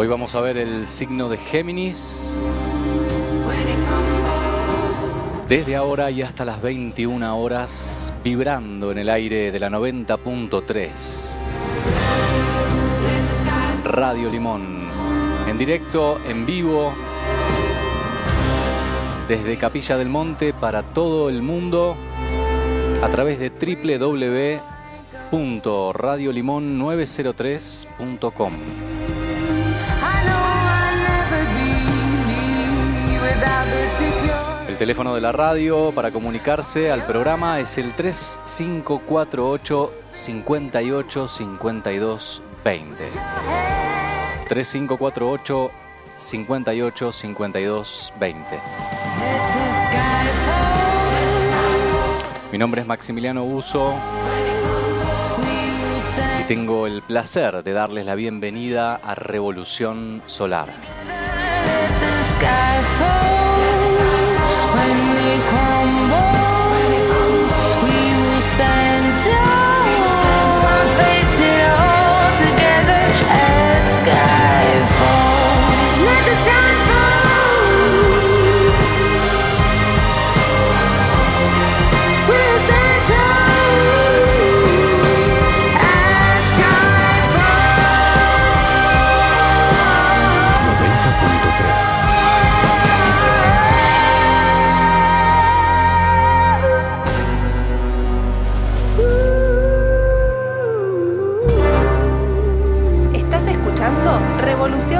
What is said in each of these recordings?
Hoy vamos a ver el signo de Géminis. Desde ahora y hasta las 21 horas, vibrando en el aire de la 90.3. Radio Limón. En directo, en vivo, desde Capilla del Monte para todo el mundo a través de www.radiolimon903.com. El teléfono de la radio para comunicarse al programa es el 3548 58 52 20. 3548 58 52 20. Mi nombre es Maximiliano Uso y tengo el placer de darles la bienvenida a Revolución Solar.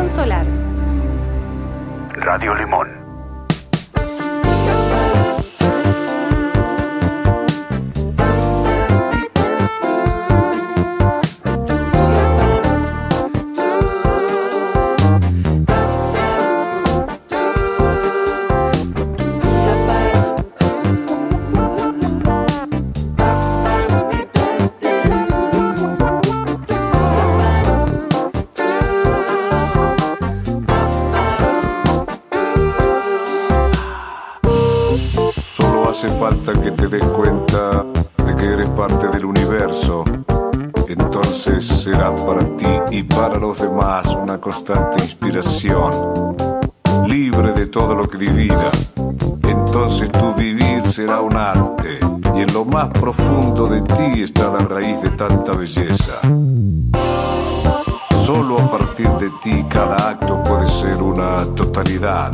Solar. Radio Limón. Te des cuenta de que eres parte del universo. Entonces serás para ti y para los demás una constante inspiración, libre de todo lo que divida. Entonces tu vivir será un arte y en lo más profundo de ti está la raíz de tanta belleza. Solo a partir de ti cada acto puede ser una totalidad.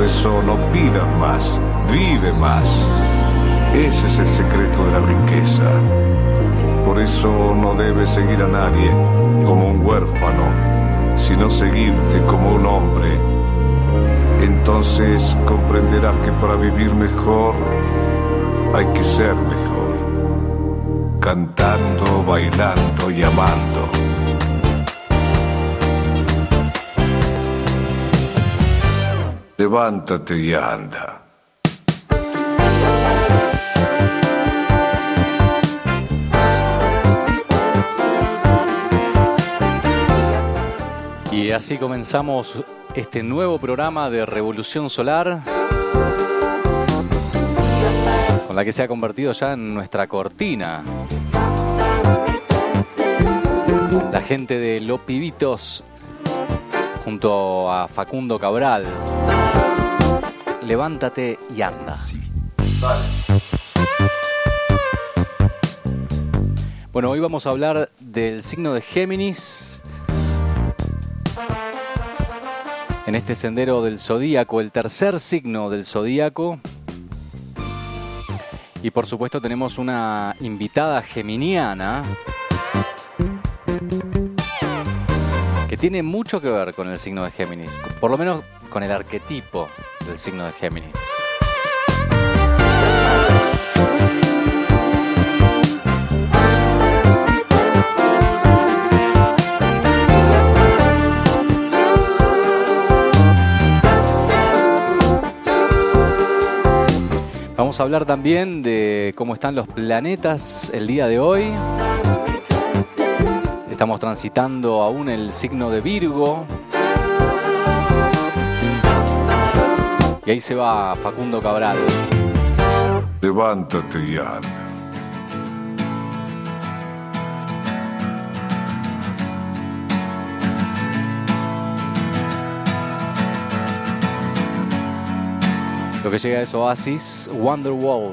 Por eso no pidas más, vive más. Ese es el secreto de la riqueza. Por eso no debes seguir a nadie como un huérfano, sino seguirte como un hombre. Entonces comprenderás que para vivir mejor hay que ser mejor. Cantando, bailando y amando. Levántate y anda. Y así comenzamos este nuevo programa de Revolución Solar, con la que se ha convertido ya en nuestra cortina. La gente de Los Pibitos, junto a Facundo Cabral. Levántate y anda. Bueno, hoy vamos a hablar del signo de Géminis. En este sendero del zodíaco, el tercer signo del zodíaco. Y por supuesto tenemos una invitada geminiana tiene mucho que ver con el signo de Géminis, por lo menos con el arquetipo del signo de Géminis. Vamos a hablar también de cómo están los planetas el día de hoy. Estamos transitando aún el signo de Virgo. Y ahí se va Facundo Cabral. Levántate ya. Lo que llega es Oasis Wonderwall.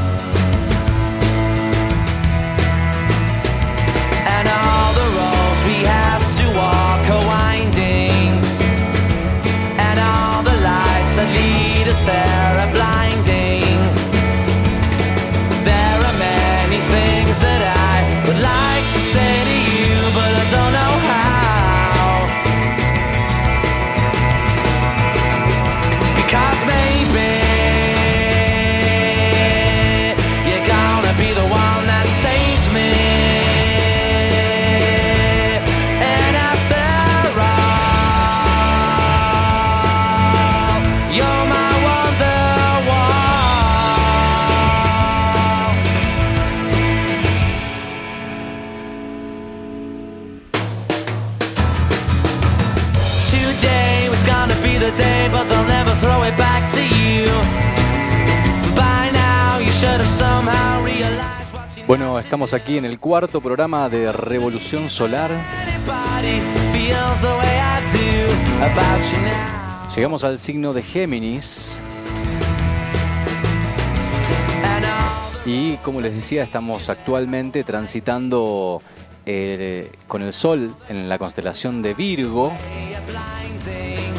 Bueno, estamos aquí en el cuarto programa de Revolución Solar. Llegamos al signo de Géminis y como les decía, estamos actualmente transitando eh, con el Sol en la constelación de Virgo.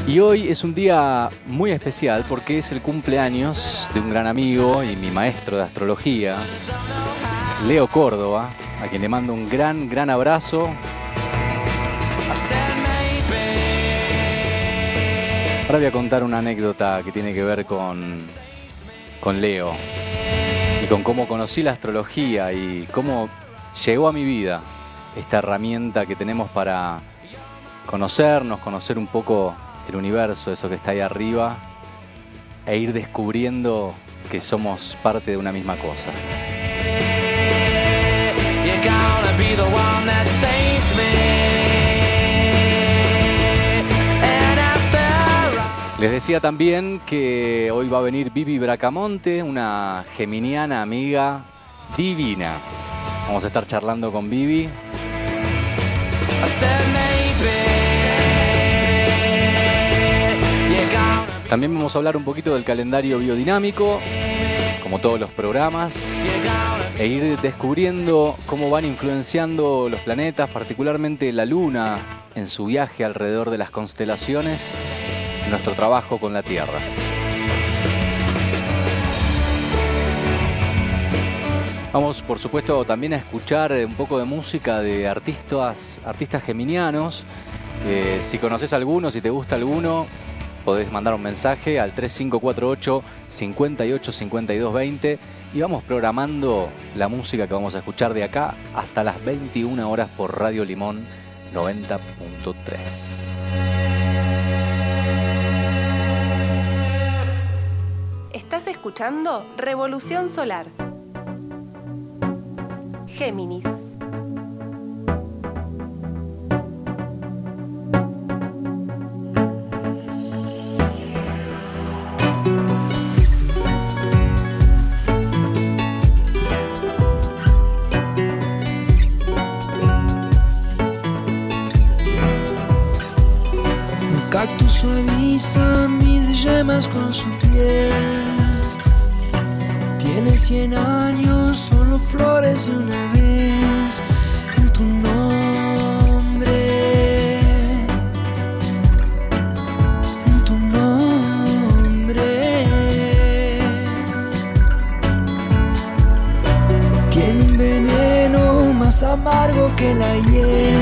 Y hoy es un día muy especial porque es el cumpleaños de un gran amigo y mi maestro de astrología, Leo Córdoba, a quien le mando un gran, gran abrazo. Ahora voy a contar una anécdota que tiene que ver con, con Leo y con cómo conocí la astrología y cómo llegó a mi vida esta herramienta que tenemos para conocernos, conocer un poco el universo, eso que está ahí arriba, e ir descubriendo que somos parte de una misma cosa. Les decía también que hoy va a venir Vivi Bracamonte, una geminiana amiga divina. Vamos a estar charlando con Vivi. I said maybe. También vamos a hablar un poquito del calendario biodinámico, como todos los programas, e ir descubriendo cómo van influenciando los planetas, particularmente la Luna, en su viaje alrededor de las constelaciones, nuestro trabajo con la Tierra. Vamos, por supuesto, también a escuchar un poco de música de artistas, artistas geminianos. Si conoces alguno, si te gusta alguno, podés mandar un mensaje al 3548 58 52 20 y vamos programando la música que vamos a escuchar de acá hasta las 21 horas por Radio Limón 90.3. Estás escuchando Revolución Solar. Géminis. Con su piel. Tiene cien años, solo florece una vez en tu nombre. En tu nombre. Tiene un veneno más amargo que la hiel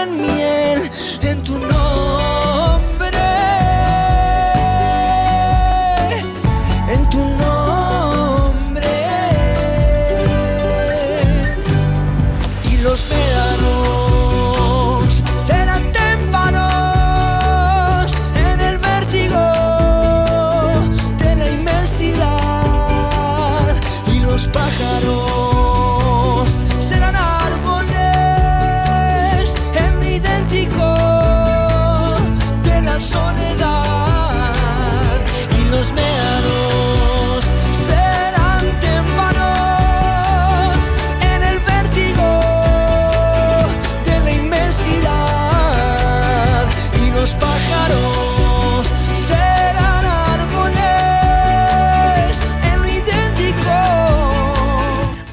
convertirlo en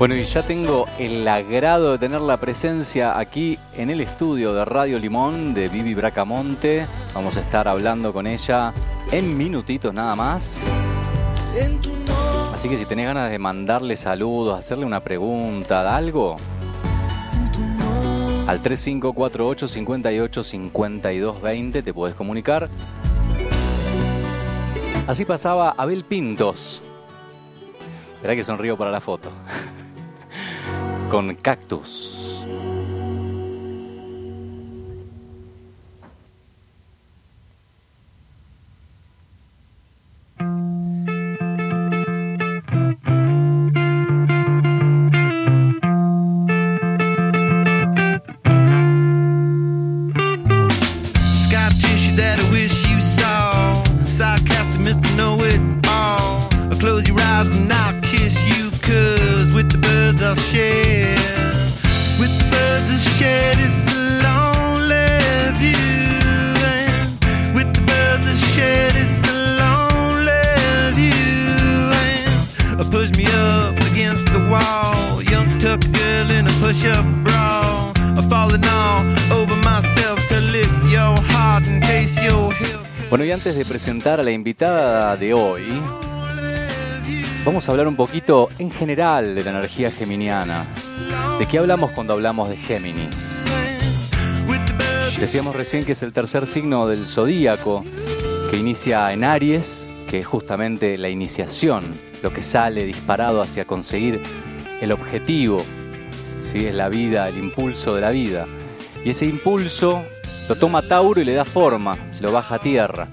Bueno, y ya tengo el agrado de tener la presencia aquí en el estudio de Radio Limón de Vivi Bracamonte. Vamos a estar hablando con ella en minutitos nada más. Así que si tenés ganas de mandarle saludos, hacerle una pregunta, algo, al 3548 58 52 20 te podés comunicar. Así pasaba Abel Pintos. Verá que sonrío para la foto. Con cactus. A la invitada de hoy, vamos a hablar un poquito en general de la energía geminiana. ¿De qué hablamos cuando hablamos de Géminis? Decíamos recién que es el tercer signo del zodíaco, que inicia en Aries, que es justamente la iniciación, lo que sale disparado hacia conseguir el objetivo, ¿sí? es la vida, el impulso de la vida. Y ese impulso lo toma Tauro y le da forma, lo baja a tierra.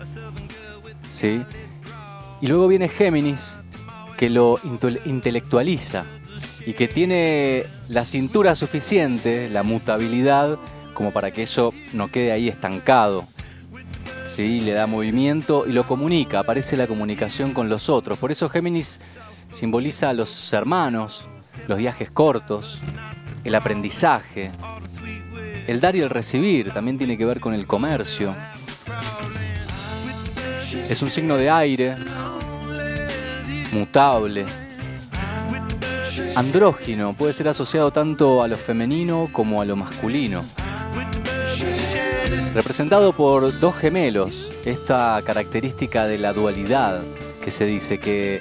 ¿Sí? Y luego viene Géminis, que lo intele- intelectualiza y que tiene la cintura suficiente, la mutabilidad, como para que eso no quede ahí estancado. ¿sí? Le da movimiento y lo comunica, aparece la comunicación con los otros. Por eso Géminis simboliza a los hermanos, los viajes cortos, el aprendizaje, el dar y el recibir, también tiene que ver con el comercio. Es un signo de aire, mutable, andrógino, puede ser asociado tanto a lo femenino como a lo masculino. Representado por dos gemelos, esta característica de la dualidad que se dice que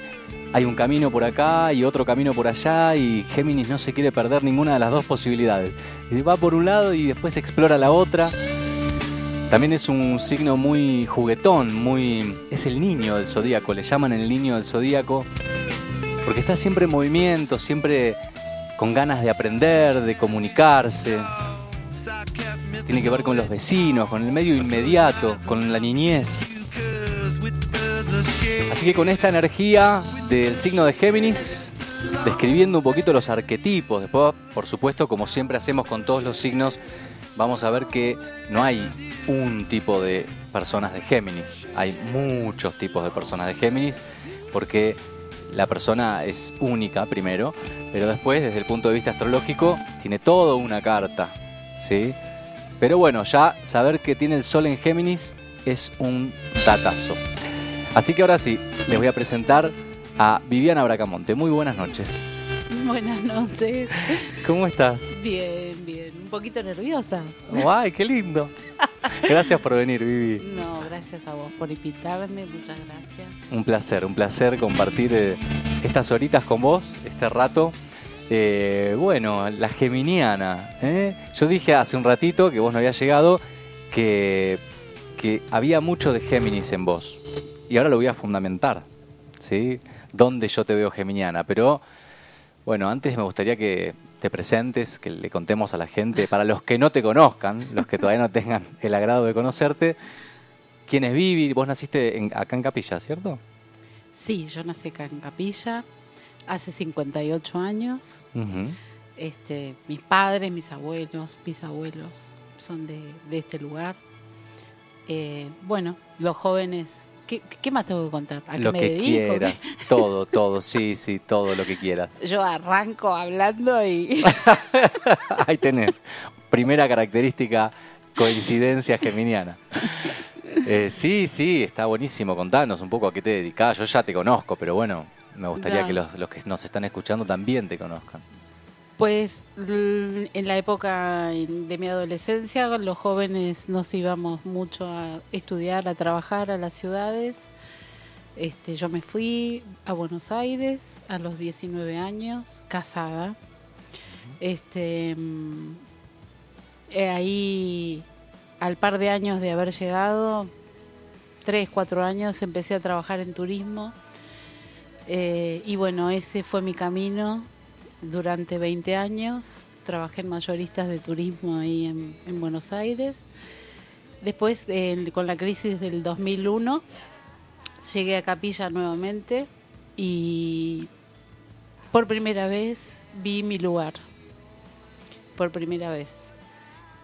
hay un camino por acá y otro camino por allá y Géminis no se quiere perder ninguna de las dos posibilidades. Va por un lado y después explora la otra. También es un signo muy juguetón, muy es el niño del zodíaco, le llaman el niño del zodíaco, porque está siempre en movimiento, siempre con ganas de aprender, de comunicarse. Tiene que ver con los vecinos, con el medio inmediato, con la niñez. Así que con esta energía del signo de Géminis, describiendo un poquito los arquetipos, después, por supuesto, como siempre hacemos con todos los signos, vamos a ver que no hay un tipo de personas de Géminis, hay muchos tipos de personas de Géminis, porque la persona es única primero, pero después desde el punto de vista astrológico tiene toda una carta, ¿sí? Pero bueno, ya saber que tiene el Sol en Géminis es un datazo. Así que ahora sí, les voy a presentar a Viviana Bracamonte. Muy buenas noches. Buenas noches. ¿Cómo estás? Bien, bien. Poquito nerviosa. ¡Ay, qué lindo! Gracias por venir, Vivi. No, gracias a vos por invitarme. Muchas gracias. Un placer, un placer compartir eh, estas horitas con vos, este rato. Eh, bueno, la geminiana. ¿eh? Yo dije hace un ratito que vos no habías llegado que, que había mucho de Géminis en vos. Y ahora lo voy a fundamentar. ¿sí? Dónde yo te veo geminiana. Pero bueno, antes me gustaría que te presentes, que le contemos a la gente, para los que no te conozcan, los que todavía no tengan el agrado de conocerte, quién es Vivi. Vos naciste en- acá en Capilla, ¿cierto? Sí, yo nací acá en Capilla hace 58 años. Este, mis padres, mis abuelos, bisabuelos son de, de este lugar. Eh, bueno, los jóvenes. ¿Qué, qué más tengo que contar? ¿A qué Lo me que dedico? quieras. Todo, todo, sí, sí, todo lo que quieras. Yo arranco hablando y. Ahí tenés. Primera característica, coincidencia geminiana. Eh, sí, sí, está buenísimo. Contanos un poco a qué te dedicás. Yo ya te conozco, pero bueno, me gustaría Ya. que los, los que nos están escuchando también te conozcan. Pues l- en la época de mi adolescencia los jóvenes nos íbamos mucho a estudiar, a trabajar a las ciudades. Este, yo me fui a Buenos Aires a los 19 años, casada. Este, mm, eh, ahí, al par de años de haber llegado, tres, cuatro años, empecé a trabajar en turismo. Eh, y bueno, ese fue mi camino durante 20 años. Trabajé en mayoristas de turismo ahí en, en Buenos Aires. Después, con la crisis del 2001, llegué a Capilla nuevamente y por primera vez vi mi lugar. Por primera vez.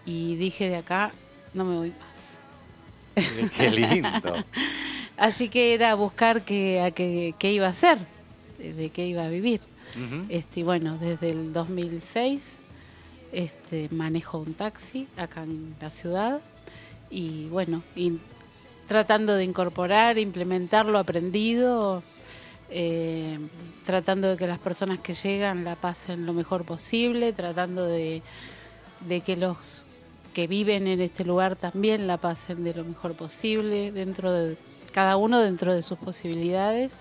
Y dije de acá, no me voy más. Qué lindo. Así que era buscar qué, a qué, qué iba a hacer, de qué iba a vivir. Ujú. Este, bueno, desde el 2006 este, manejo un taxi acá en la ciudad y bueno, tratando de incorporar, implementar lo aprendido, eh, tratando de que las personas que llegan la pasen lo mejor posible, tratando de, de que los que viven en este lugar también la pasen de lo mejor posible, dentro de cada uno dentro de sus posibilidades.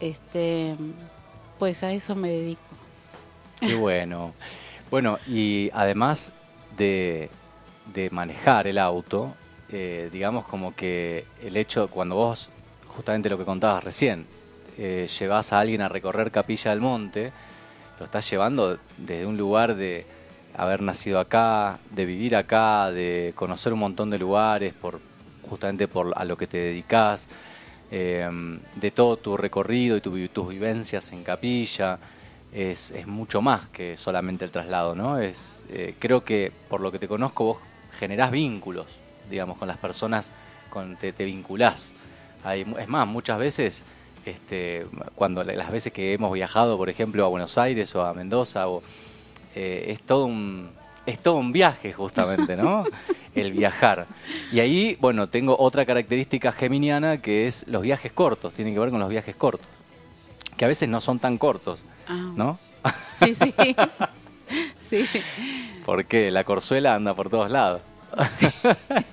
Este, pues a eso me dedico. Qué bueno. Bueno, y además de, de manejar el auto, eh, digamos como que el hecho, cuando vos, justamente lo que contabas recién, eh, llevas a alguien a recorrer Capilla del Monte, lo estás llevando desde un lugar de haber nacido acá, de vivir acá, de conocer un montón de lugares, por justamente por a lo que te dedicas, eh, de todo tu recorrido y tu tus vivencias en Capilla es, es mucho más que solamente el traslado, ¿no? Es, eh, creo que por lo que te conozco vos generás vínculos, digamos, con las personas, con, te, te vinculás. Hay, es más, muchas veces, este, cuando la- las veces que hemos viajado, por ejemplo, a Buenos Aires o a Mendoza, o, eh, es todo un es todo un viaje justamente, ¿no? El viajar. Y ahí, bueno, tengo otra característica geminiana que es los viajes cortos, tiene que ver con los viajes cortos, que a veces no son tan cortos, Ah, ¿no? Sí, sí. sí. Porque la corzuela anda por todos lados.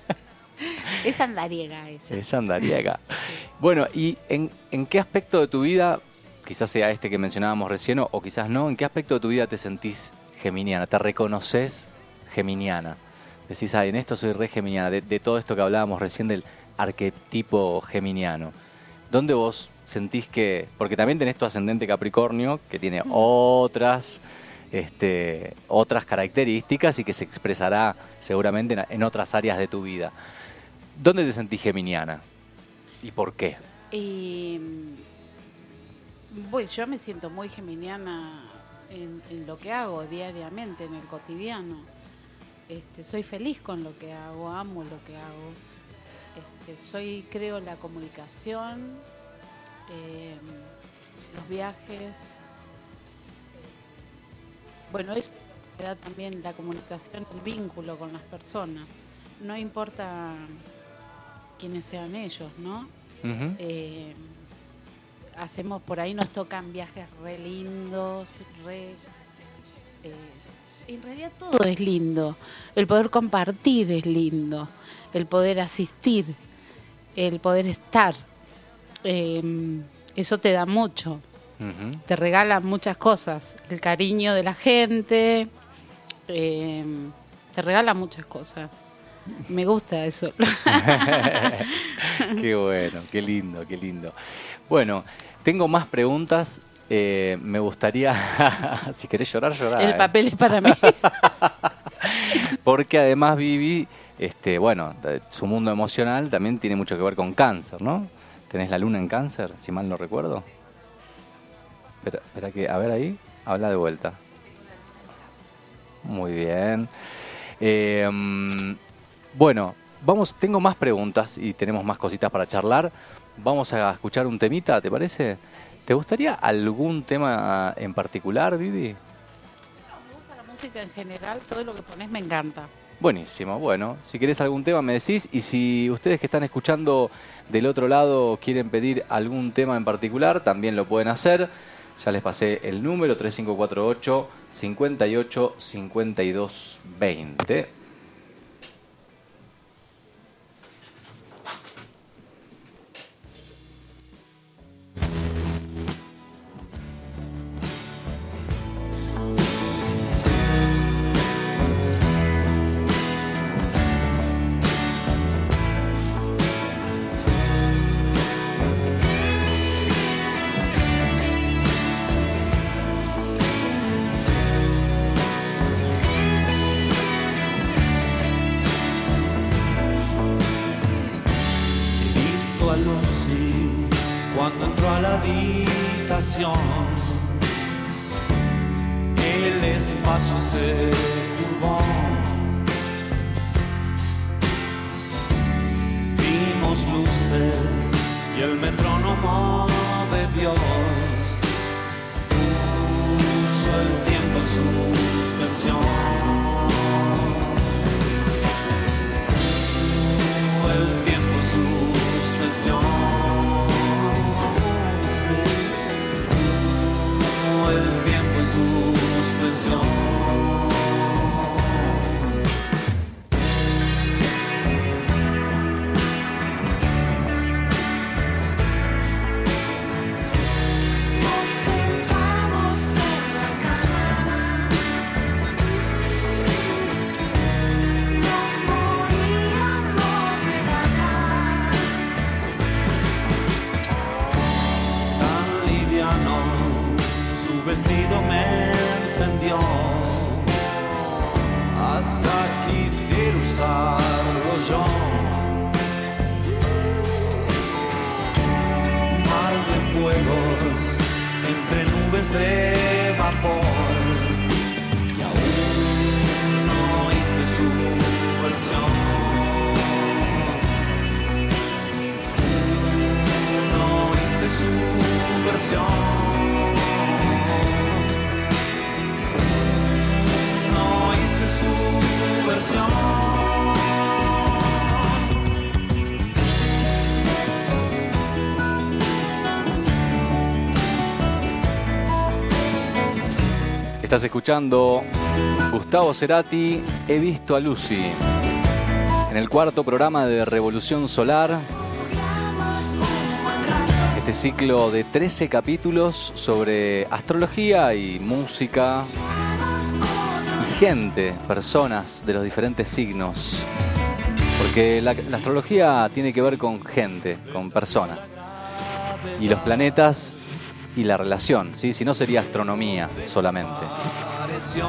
Es andariega ella. Es andariega. Bueno, ¿y en, en qué aspecto de tu vida quizás sea este que mencionábamos recién o, o quizás no, ¿en qué aspecto de tu vida te sentís geminiana? ¿Te reconoces geminiana? Decís, ah, en esto soy re geminiana, de, de todo esto que hablábamos recién del arquetipo geminiano. ¿Dónde vos sentís que, porque también tenés tu ascendente Capricornio, que tiene otras, este, otras características y que se expresará seguramente en, otras áreas de tu vida. ¿Dónde te sentís geminiana? ¿Y por qué? Y pues yo me siento muy geminiana en, en lo que hago diariamente, en el cotidiano. Este, soy feliz con lo que hago, amo lo que hago. Este, soy, creo, la comunicación, eh, los viajes. Bueno, eso me da también la comunicación, el vínculo con las personas. No importa quiénes sean ellos, ¿no? Eh, hacemos por ahí, nos tocan viajes re lindos, re... eh, en realidad todo es lindo. El poder compartir es lindo. El poder asistir, el poder estar. Eh, eso te da mucho. Te regala muchas cosas. El cariño de la gente. eh, te regala muchas cosas. Me gusta eso. qué bueno, qué lindo, qué lindo. Bueno, tengo más preguntas. eh, me gustaría, si querés llorar, llorar. El eh. papel es para mí. Porque además Vivi, este, bueno, su mundo emocional también tiene mucho que ver con cáncer, ¿no? ¿Tenés la luna en cáncer, si mal no recuerdo? Espera, espera que, a ver ahí, habla de vuelta. Muy bien. Eh, mm, bueno, vamos, tengo más preguntas y tenemos más cositas para charlar. Vamos a escuchar un temita, ¿te parece? ¿Te gustaría algún tema en particular, Vivi? Me gusta la música en general, todo lo que pones me encanta. Buenísimo, bueno, si querés algún tema me decís y si ustedes que están escuchando del otro lado quieren pedir algún tema en particular, también lo pueden hacer. Ya les pasé el número 3548 58 52 20. El espacio se curvó. Vimos luces y el metrónomo de Dios puso el tiempo en suspensión. el tiempo en suspensión. El tiempo vestido me encendió. Hasta quisiera usarlo yo. Mar de fuegos entre nubes de vapor y aún no oíste su versión. No oíste su versión. Estás escuchando Gustavo Cerati, He visto a Lucy. En el cuarto programa de Revolución Solar este ciclo de 13 capítulos sobre astrología y música y gente, personas de los diferentes signos. Porque la, astrología tiene que ver con gente, con personas. Y los planetas y la relación, ¿sí? si no sería astronomía solamente.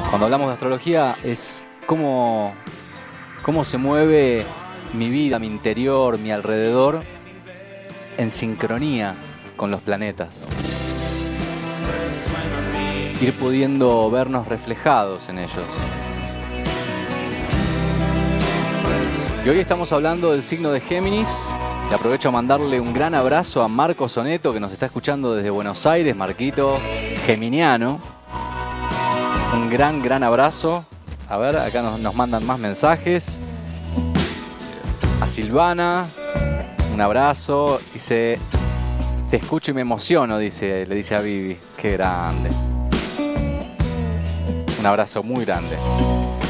Cuando hablamos de astrología es cómo, cómo se mueve mi vida, mi interior, mi alrededor en sincronía con los planetas. Ir pudiendo vernos reflejados en ellos. Y hoy estamos hablando del signo de Géminis. Y aprovecho a mandarle un gran abrazo a Marco Soneto, que nos está escuchando desde Buenos Aires, Marquito Geminiano. Un gran, gran abrazo. A ver, acá nos, nos mandan más mensajes. A Silvana, un abrazo. Dice, te escucho y me emociono, dice, le dice a Vivi. Qué grande. Un abrazo muy grande.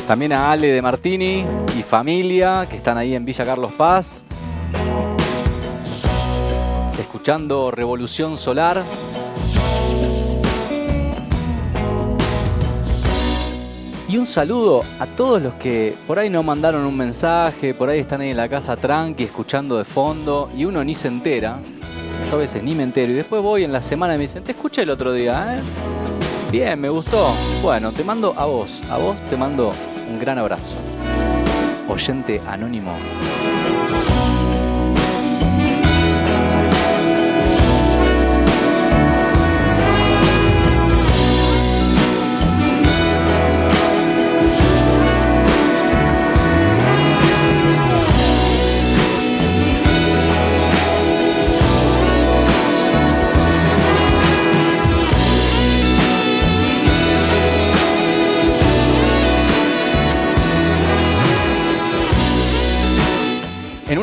También a Ale de Martini y familia que están ahí en Villa Carlos Paz. Escuchando Revolución Solar. Y un saludo a todos los que por ahí no mandaron un mensaje, por ahí están ahí en la casa tranqui, escuchando de fondo, y uno ni se entera. A veces ni me entero. Y después voy en la semana y me dicen, te escuché el otro día, ¿eh? Bien, me gustó. Bueno, te mando a vos, a vos te mando un gran abrazo. Oyente anónimo.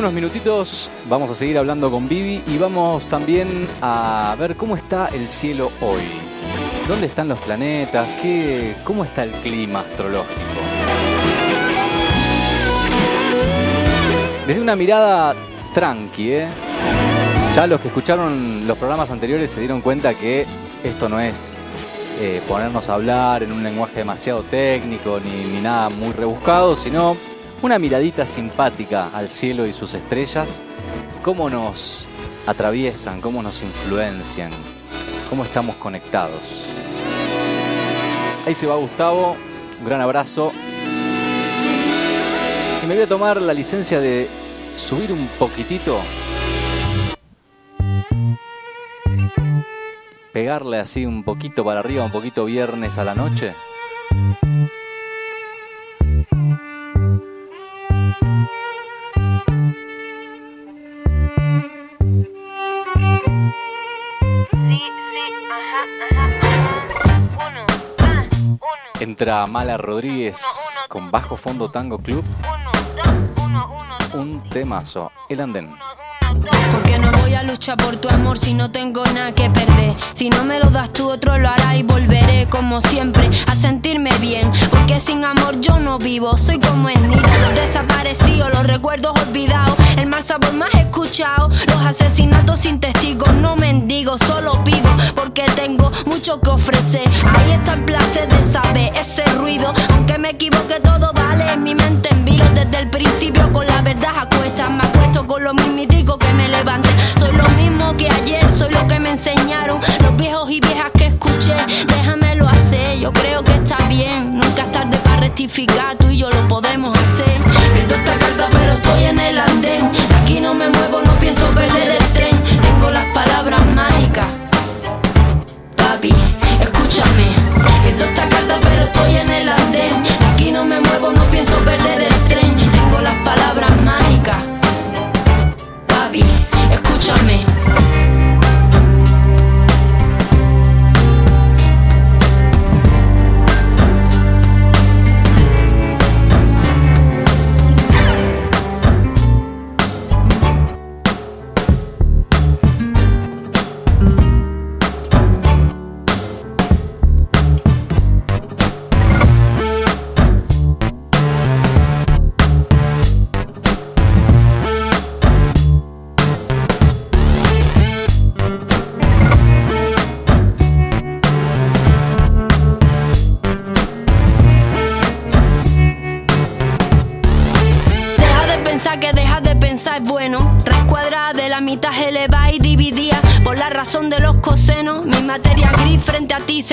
Unos minutitos vamos a seguir hablando con Vivi y vamos también a ver cómo está el cielo hoy. ¿Dónde están los planetas? ¿Qué, ¿Cómo está el clima astrológico? Desde una mirada tranqui, ¿eh? Ya los que escucharon los programas anteriores se dieron cuenta que esto no es eh, ponernos a hablar en un lenguaje demasiado técnico ni, ni nada muy rebuscado, sino una miradita simpática al cielo y sus estrellas, cómo nos atraviesan, cómo nos influencian, cómo estamos conectados. Ahí se va Gustavo, un gran abrazo. Y me voy a tomar la licencia de subir un poquitito, pegarle así un poquito para arriba, un poquito viernes a la noche. Entra Mala Rodríguez con Bajo Fondo Tango Club. Un temazo, El Andén. Porque no voy a luchar por tu amor si no tengo nada que perder. Si no me lo das tú, otro lo hará y volveré como siempre a sentirme bien. Porque sin amor yo no vivo, soy como el nido desaparecido, los recuerdos olvidados, el mal sabor más escuchado, los asesinatos sin testigos, no mendigo, solo pido porque tengo mucho que ofrecer. Ahí está el placer de saber ese ruido, aunque me equivoque todo vale en mi mente en vilo desde el principio con la verdad a me con lo mismitico que me levante. Soy lo mismo que ayer, soy lo que me enseñaron los viejos y viejas que escuché. Déjamelo hacer, yo creo que está bien. Nunca es tarde para rectificar, tú y yo lo podemos hacer. Pierdo esta carta, pero estoy en el andén. De aquí no me muevo, no pienso perder el tren. Tengo las palabras mágicas. Papi, escúchame. Pierdo esta carta, pero estoy en el andén. De aquí no me muevo, no pienso perder el escúchame. Raíz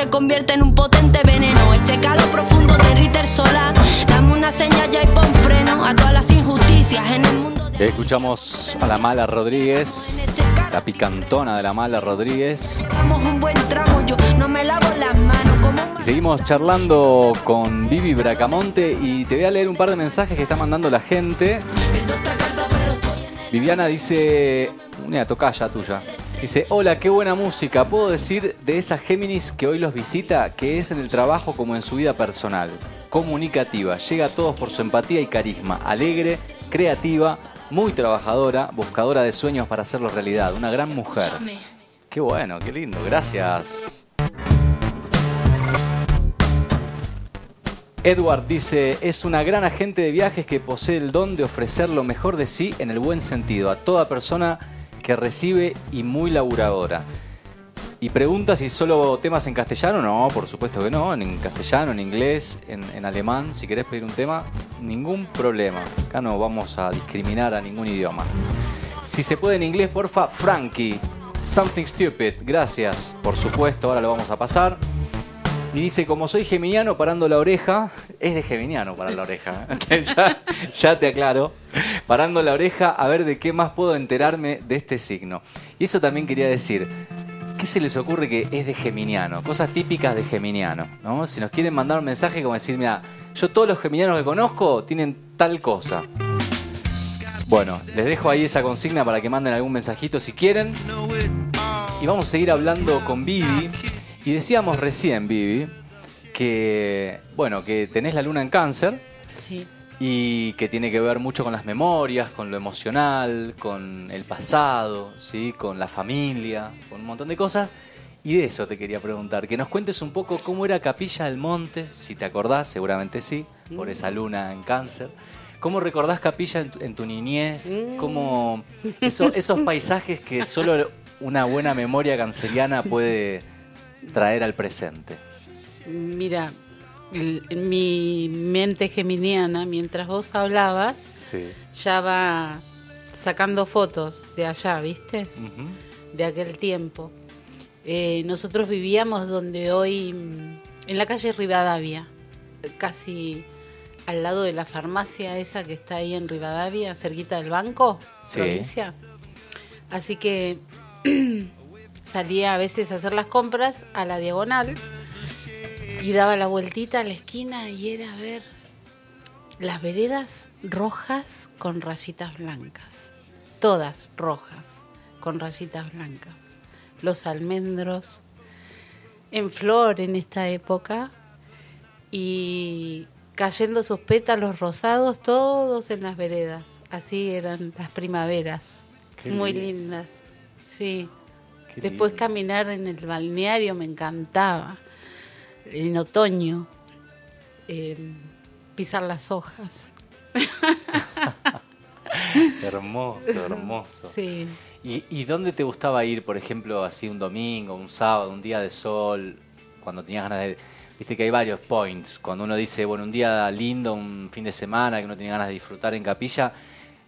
se convierte en un potente veneno. Este calor profundo de Ritter solar. Dame una señal ya y pon freno a todas las injusticias en el mundo. Ahí escuchamos a la mala Rodríguez, la picantona de la mala Rodríguez. Un buen trago, yo no me lavo las manos Y seguimos charlando con Vivi Bracamonte y te voy a leer un par de mensajes que está mandando la gente. Viviana dice, una tocaya tuya. Dice, hola, qué buena música. Puedo decir de esa Géminis que hoy los visita que es en el trabajo como en su vida personal. Comunicativa, llega a todos por su empatía y carisma. Alegre, creativa, muy trabajadora, buscadora de sueños para hacerlo realidad. Una gran mujer. Qué bueno, qué lindo. Gracias. Edward dice, es una gran agente de viajes que posee el don de ofrecer lo mejor de sí en el buen sentido a toda persona que recibe y muy laburadora. Y pregunta si solo temas en castellano. No, por supuesto que no. En castellano, en inglés, en, alemán. Si querés pedir un tema, ningún problema. Acá no vamos a discriminar a ningún idioma. Si se puede en inglés, porfa, Frankie. Something stupid. Gracias. Por supuesto, ahora lo vamos a pasar. Y dice, como soy geminiano, parando la oreja, es de geminiano parar la oreja. ¿eh? ya, ya te aclaro. Parando la oreja a ver de qué más puedo enterarme de este signo. Y eso también quería decir, ¿qué se les ocurre que es de geminiano? Cosas típicas de geminiano, ¿no? Si nos quieren mandar un mensaje como decir, mira, yo todos los geminianos que conozco tienen tal cosa. Bueno, les dejo ahí esa consigna para que manden algún mensajito si quieren. Y vamos a seguir hablando con Vivi. Y decíamos recién, Vivi, que, bueno, que tenés la luna en cáncer Sí. y que tiene que ver mucho con las memorias, con lo emocional, con el pasado, ¿sí? con la familia, con un montón de cosas. Y de eso te quería preguntar, que nos cuentes un poco cómo era Capilla del Monte, si te acordás, seguramente sí, por esa luna en cáncer. ¿Cómo recordás Capilla en tu, en tu niñez? ¿Cómo eso- esos paisajes que solo una buena memoria canceriana puede traer al presente? Mira, el- mi mente geminiana, mientras vos hablabas, Sí. ya va sacando fotos de allá, ¿viste? De aquel tiempo. Eh, nosotros vivíamos donde hoy, mm, en la calle Rivadavia, casi al lado de la farmacia esa que está ahí en Rivadavia, cerquita del banco, Sí. provincia. Así que salía a veces a hacer las compras a la diagonal y daba la vueltita a la esquina y era ver las veredas rojas con rayitas blancas. Todas rojas con rayitas blancas. Los almendros en flor en esta época y cayendo sus pétalos rosados todos en las veredas. Así eran las primaveras. Qué Muy lindo. lindas. Sí. Qué Después lindo. caminar en el balneario me encantaba. En otoño. eh, pisar las hojas. Hermoso, hermoso. Sí. ¿Y, ¿Y dónde te gustaba ir, por ejemplo, así un domingo, un sábado, un día de sol, cuando tenías ganas de... Viste que hay varios points, cuando uno dice, bueno, un día lindo, un fin de semana, que uno tenía ganas de disfrutar en Capilla.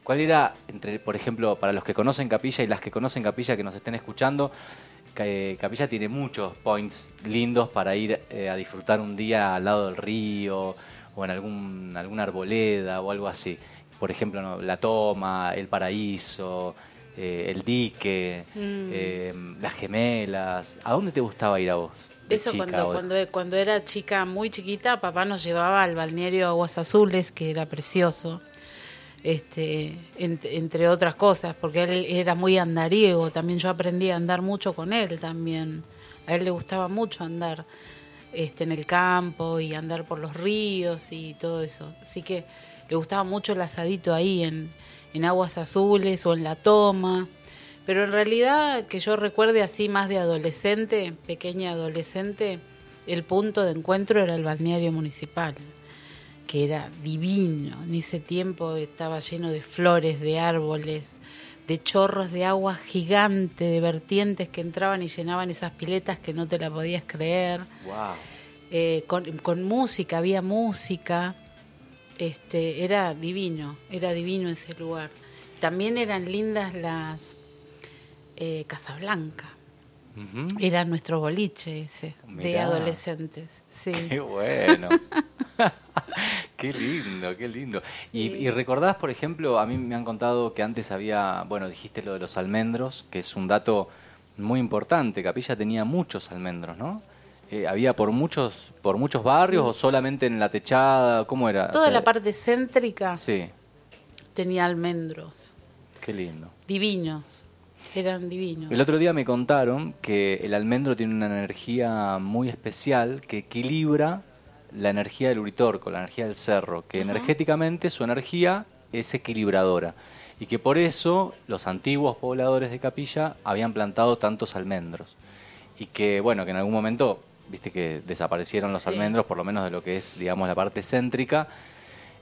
¿Cuál era, entre, por ejemplo, para los que conocen Capilla y las que conocen Capilla que nos estén escuchando, que Capilla tiene muchos points lindos para ir eh, a disfrutar un día al lado del río o en algún, alguna arboleda o algo así. Por ejemplo, ¿no? La Toma, El Paraíso, eh, El Dique, Mm. eh, Las Gemelas. ¿A dónde te gustaba ir a vos? Eso chica cuando, cuando, cuando era chica, muy chiquita, papá nos llevaba al balneario Aguas Azules, que era precioso, este, en- entre otras cosas, porque él era muy andariego, también yo aprendí a andar mucho con él también. A él le gustaba mucho andar este, en el campo y andar por los ríos y todo eso. Así que le gustaba mucho el asadito ahí en, en Aguas Azules o en La Toma. Pero en realidad, que yo recuerde así más de adolescente, pequeña adolescente, el punto de encuentro era el balneario municipal, que era divino. En ese tiempo estaba lleno de flores, de árboles, de chorros de agua gigante, de vertientes que entraban y llenaban esas piletas que no te la podías creer. Wow. Eh, con, con música, había música. Este, era divino, era divino ese lugar. también eran lindas las eh, Casablanca. Era nuestro boliche ese, de adolescentes. Sí. Qué bueno. qué lindo, qué lindo. Y, Sí. y recordás, por ejemplo, a mí me han contado que antes había, bueno, dijiste lo de los almendros, que es un dato muy importante. Capilla tenía muchos almendros, ¿no? Eh, había por muchos, por muchos barrios o solamente en la techada, ¿cómo era? O Toda sea, la parte céntrica Sí, tenía almendros. qué lindo. Divinos. Eran divinos. El otro día me contaron que el almendro tiene una energía muy especial que equilibra la energía del uritorco, la energía del cerro, que energéticamente su energía es equilibradora y que por eso los antiguos pobladores de Capilla habían plantado tantos almendros y que bueno, que en algún momento, viste que desaparecieron los Sí. almendros, por lo menos de lo que es, digamos, la parte céntrica,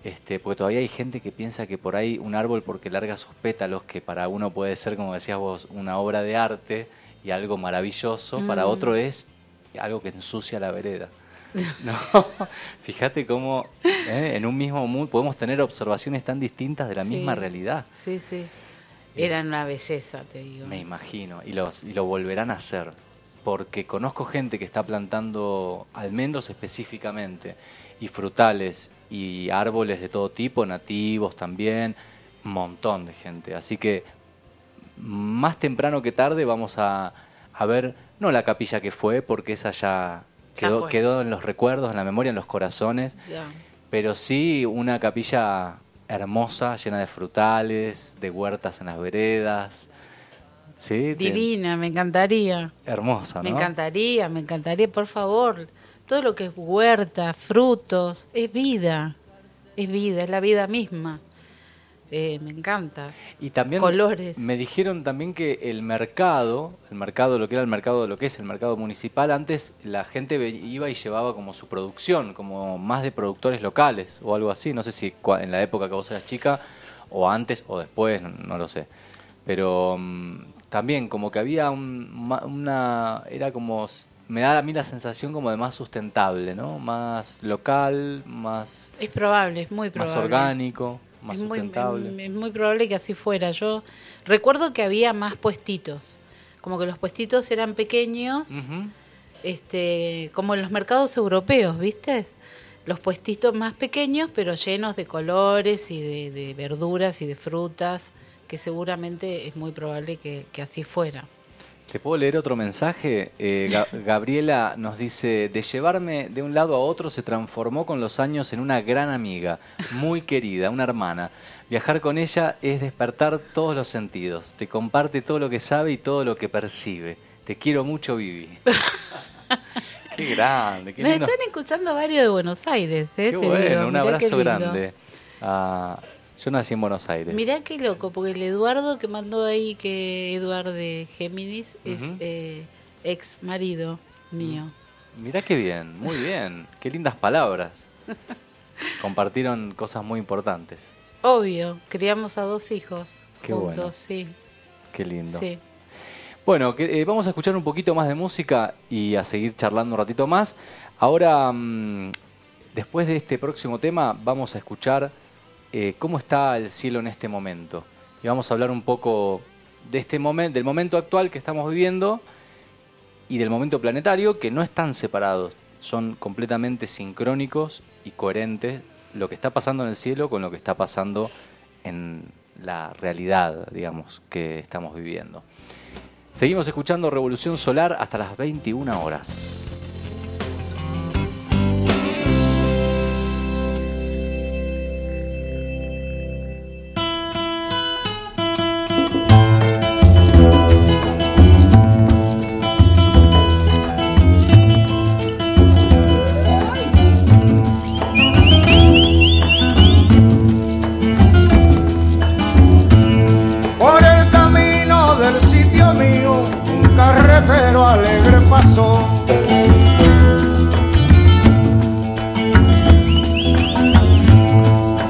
este, porque todavía hay gente que piensa que por ahí un árbol porque larga sus pétalos, que para uno puede ser, como decías vos, una obra de arte y algo maravilloso, para Mm. otro es algo que ensucia la vereda. No, fíjate cómo eh, en un mismo mood podemos tener observaciones tan distintas de la Sí. misma realidad. Sí, sí. Eran una belleza, te digo. Me imagino, y, los, y lo volverán a hacer, porque conozco gente que está plantando almendros específicamente, y frutales, y árboles de todo tipo, nativos también, un montón de gente. Así que más temprano que tarde vamos a, a ver, no la capilla que fue, porque esa ya quedó, quedó en los recuerdos, en la memoria, en los corazones, pero sí una capilla hermosa, llena de frutales, de huertas en las veredas. Sí, Divina, me encantaría. hermosa, ¿no? Me encantaría, me encantaría, por favor. Todo lo que es huerta, frutos, es vida. Es vida, es la vida misma. Eh, me encanta. Y también Colores. me dijeron también que el mercado, el mercado, lo que era el mercado, lo que es el mercado municipal, antes la gente iba y llevaba como su producción, como más de productores locales o algo así. No sé si en la época que vos eras chica o antes o después, no, no lo sé. Pero mm, también como que había un- una, era como, me da a mí la sensación como de más sustentable, ¿no? Más local, más, Es probable, es muy más probable. orgánico, más es muy, sustentable. em- es muy probable que así fuera. Yo recuerdo que había más puestitos. Como que los puestitos eran pequeños, este, como en los mercados europeos, ¿viste? Los puestitos más pequeños, pero llenos de colores y de, de verduras y de frutas, que seguramente es muy probable que, que así fuera. ¿Te puedo leer otro mensaje? Eh, Ga- Gabriela nos dice, de llevarme de un lado a otro se transformó con los años en una gran amiga, muy querida, una hermana. Viajar con ella es despertar todos los sentidos. Te comparte todo lo que sabe y todo lo que percibe. Te quiero mucho, Vivi. qué grande, qué Nos lindo. están escuchando varios de Buenos Aires, ¿eh? Qué bueno, digo, un abrazo grande. Yo nací en Buenos Aires. Mirá qué loco, porque el Eduardo que mandó ahí, que Eduardo de Géminis, es eh, ex marido mío. Mirá qué bien, muy bien. Qué lindas palabras. Compartieron cosas muy importantes. Obvio, criamos a dos hijos Qué juntos, bueno. sí. Qué lindo. Sí. Bueno, que, eh, vamos a escuchar un poquito más de música y a seguir charlando un ratito más. Ahora, mm, después de este próximo tema, vamos a escuchar eh, cómo está el cielo en este momento. Y vamos a hablar un poco de este momento, del momento actual que estamos viviendo y del momento planetario, que no están separados, son completamente sincrónicos y coherentes lo que está pasando en el cielo con lo que está pasando en la realidad, digamos, que estamos viviendo. Seguimos escuchando Revolución Solar hasta las 21 horas.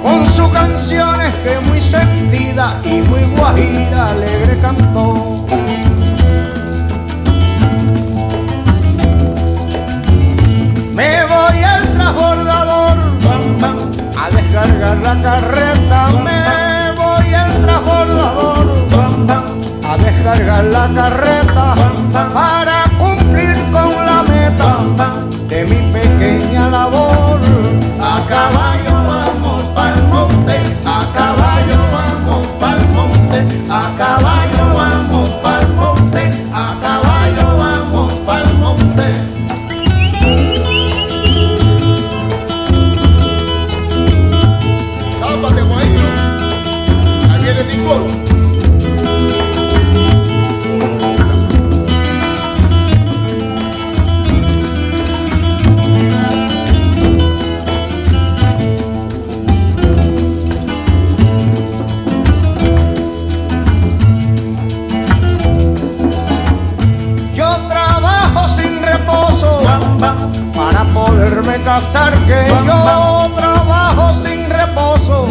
Con sus canciones que muy sentida y muy guajira alegre cantó. Me voy al transbordador bam, bam, a descargar la carreta. Me voy al transbordador cargar la carreta casar, que yo trabajo sin reposo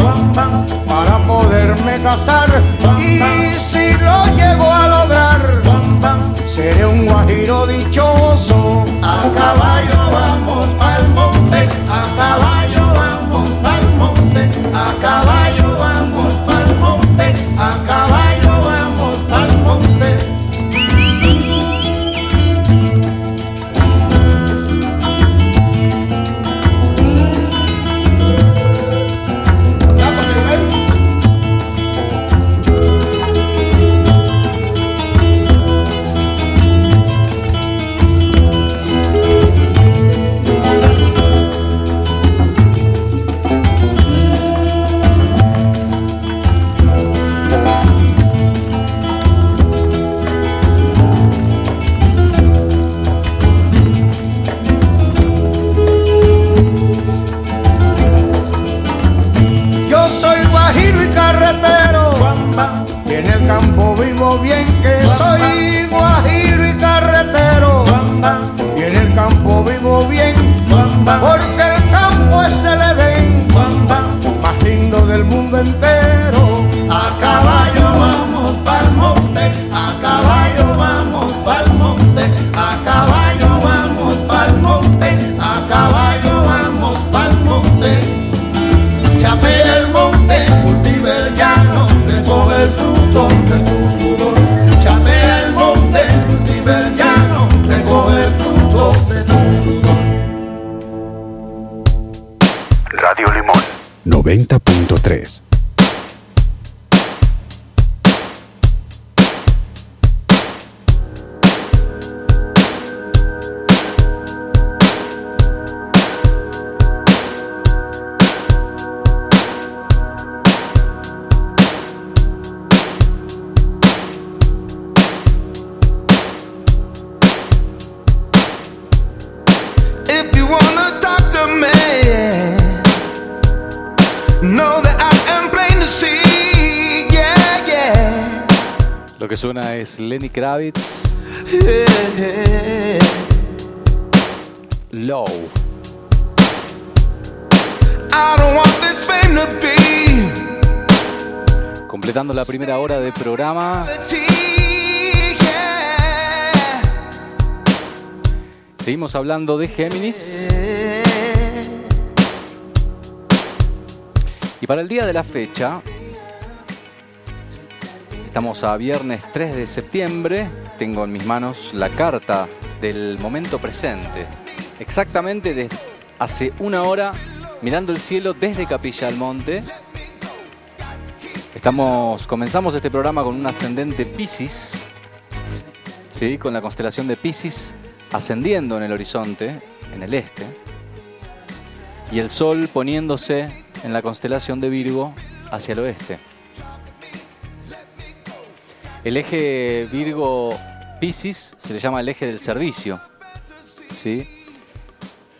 para poderme casar. Y si lo llego a lograr, seré un guajiro dichoso. A caballo vamos Lenny Kravitz. Low. Completando la primera hora de programa, seguimos hablando de Géminis. Y para el día de la fecha, estamos a viernes 3 de septiembre, tengo en mis manos la carta del momento presente. Exactamente hace una hora, mirando el cielo desde Capilla del Monte. Estamos, comenzamos este programa con un ascendente Piscis, ¿sí? con la constelación de Piscis ascendiendo en el horizonte, en el este, y el Sol poniéndose en la constelación de Virgo hacia el oeste. El eje Virgo-Piscis se le llama el eje del servicio. ¿sí?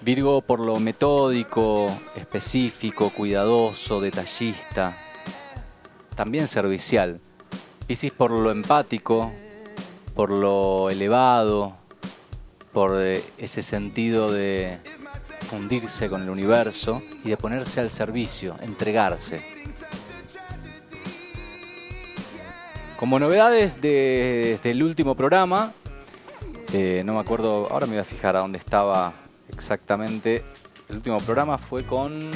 Virgo por lo metódico, específico, cuidadoso, detallista, también servicial. Piscis por lo empático, por lo elevado, por eh, ese sentido de fundirse con el universo y de ponerse al servicio, entregarse. Como novedades de- desde el último programa, eh, no me acuerdo, ahora me voy a fijar a dónde estaba exactamente. El último programa fue con,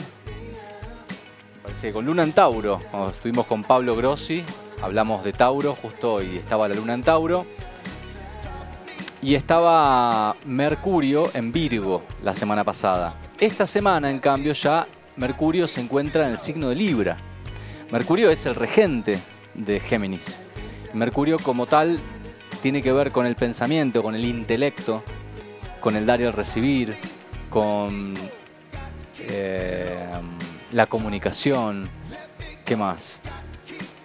parece con Luna en Tauro, cuando estuvimos con Pablo Grossi hablamos de Tauro justo y estaba la luna en Tauro. Y estaba Mercurio en Virgo la semana pasada. Esta semana, en cambio, ya Mercurio se encuentra en el signo de Libra. Mercurio es el regente de Géminis. Mercurio como tal tiene que ver con el pensamiento, con el intelecto, con el dar y el recibir, con eh, la comunicación, ¿qué más?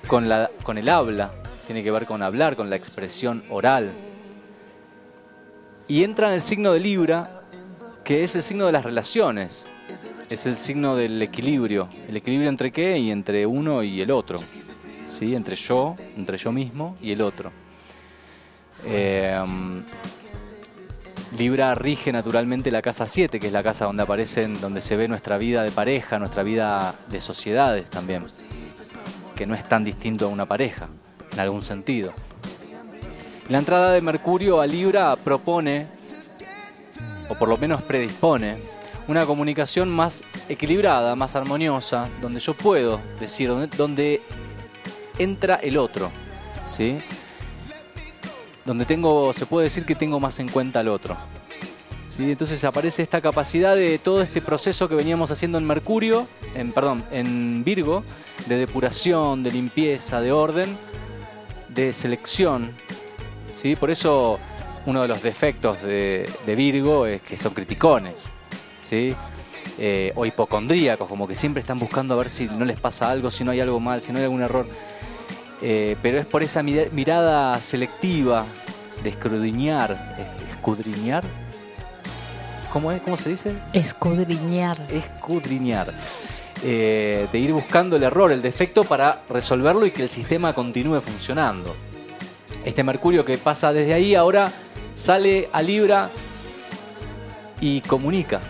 Con, con el habla, tiene que ver con hablar, con la expresión oral. Y entra en el signo de Libra, que es el signo de las relaciones, es el signo del equilibrio. ¿El equilibrio entre qué? Y entre uno y el otro. Entre yo, entre yo mismo y el otro. Eh, Libra rige naturalmente la casa 7, que es la casa donde aparecen, donde se ve nuestra vida de pareja, nuestra vida de sociedades también, que no es tan distinto a una pareja, en algún sentido. La entrada de Mercurio a Libra propone, o por lo menos predispone, una comunicación más equilibrada, más armoniosa, donde yo puedo decir, donde entra el otro, ¿sí? donde tengo, se puede decir que tengo más en cuenta al otro. ¿Sí? Entonces aparece esta capacidad de todo este proceso que veníamos haciendo en Mercurio, en, perdón, en Virgo, de depuración, de limpieza, de orden, de selección. ¿sí? Por eso uno de los defectos de, de Virgo es que son criticones. ¿sí? Eh, o hipocondríacos, como que siempre están buscando a ver si no les pasa algo, si no hay algo mal, si no hay algún error. Eh, pero es por esa mira- mirada selectiva de escudriñar, es- escudriñar. ¿Cómo es? ¿Cómo se dice? Escudriñar. Escudriñar. Eh, de ir buscando el error, el defecto para resolverlo y que el sistema continúe funcionando. Este Mercurio que pasa desde ahí ahora sale a Libra y comunica.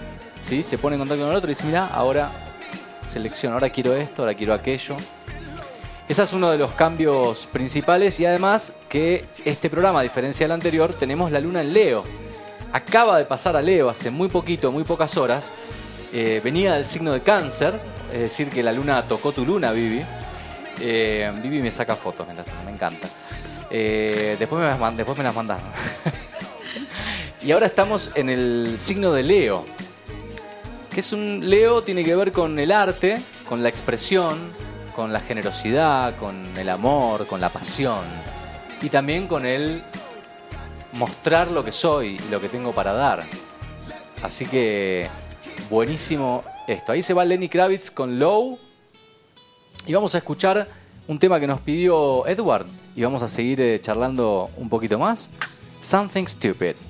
Se pone en contacto con el otro y dice, mira, ahora selecciono, ahora quiero esto, ahora quiero aquello. Ese es uno de los cambios principales y además que este programa, a diferencia del anterior, tenemos la luna en Leo. Acaba de pasar a Leo hace muy poquito, muy pocas horas. Eh, venía del signo de cáncer, es decir, que la luna tocó tu luna, Vivi. Eh, Vivi me saca fotos, me encanta. Eh, después, me después me las mandaron. y ahora estamos en el signo de Leo. Que es un Leo, tiene que ver con el arte, con la expresión, con la generosidad, con el amor, con la pasión. Y también con el mostrar lo que soy y lo que tengo para dar. Así que buenísimo esto. Ahí se va Lenny Kravitz con Low. Y vamos a escuchar un tema que nos pidió Edward. Y vamos a seguir eh, charlando un poquito más. Something Stupid.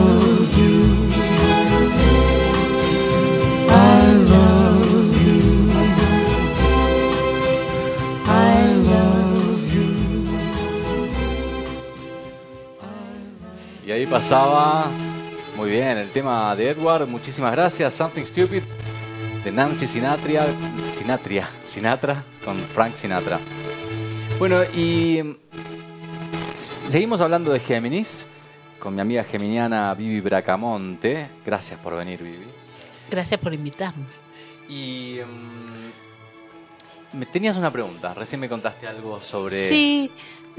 ahí pasaba, muy bien, el tema de Edward, muchísimas gracias, Something Stupid, de Nancy Sinatria, Sinatria, Sinatra, con Frank Sinatra. Bueno, y seguimos hablando de Géminis, con mi amiga geminiana Vivi Bracamonte. Gracias por venir, Vivi. Gracias por invitarme. Y mm, me tenías una pregunta, recién me contaste algo sobre Sí.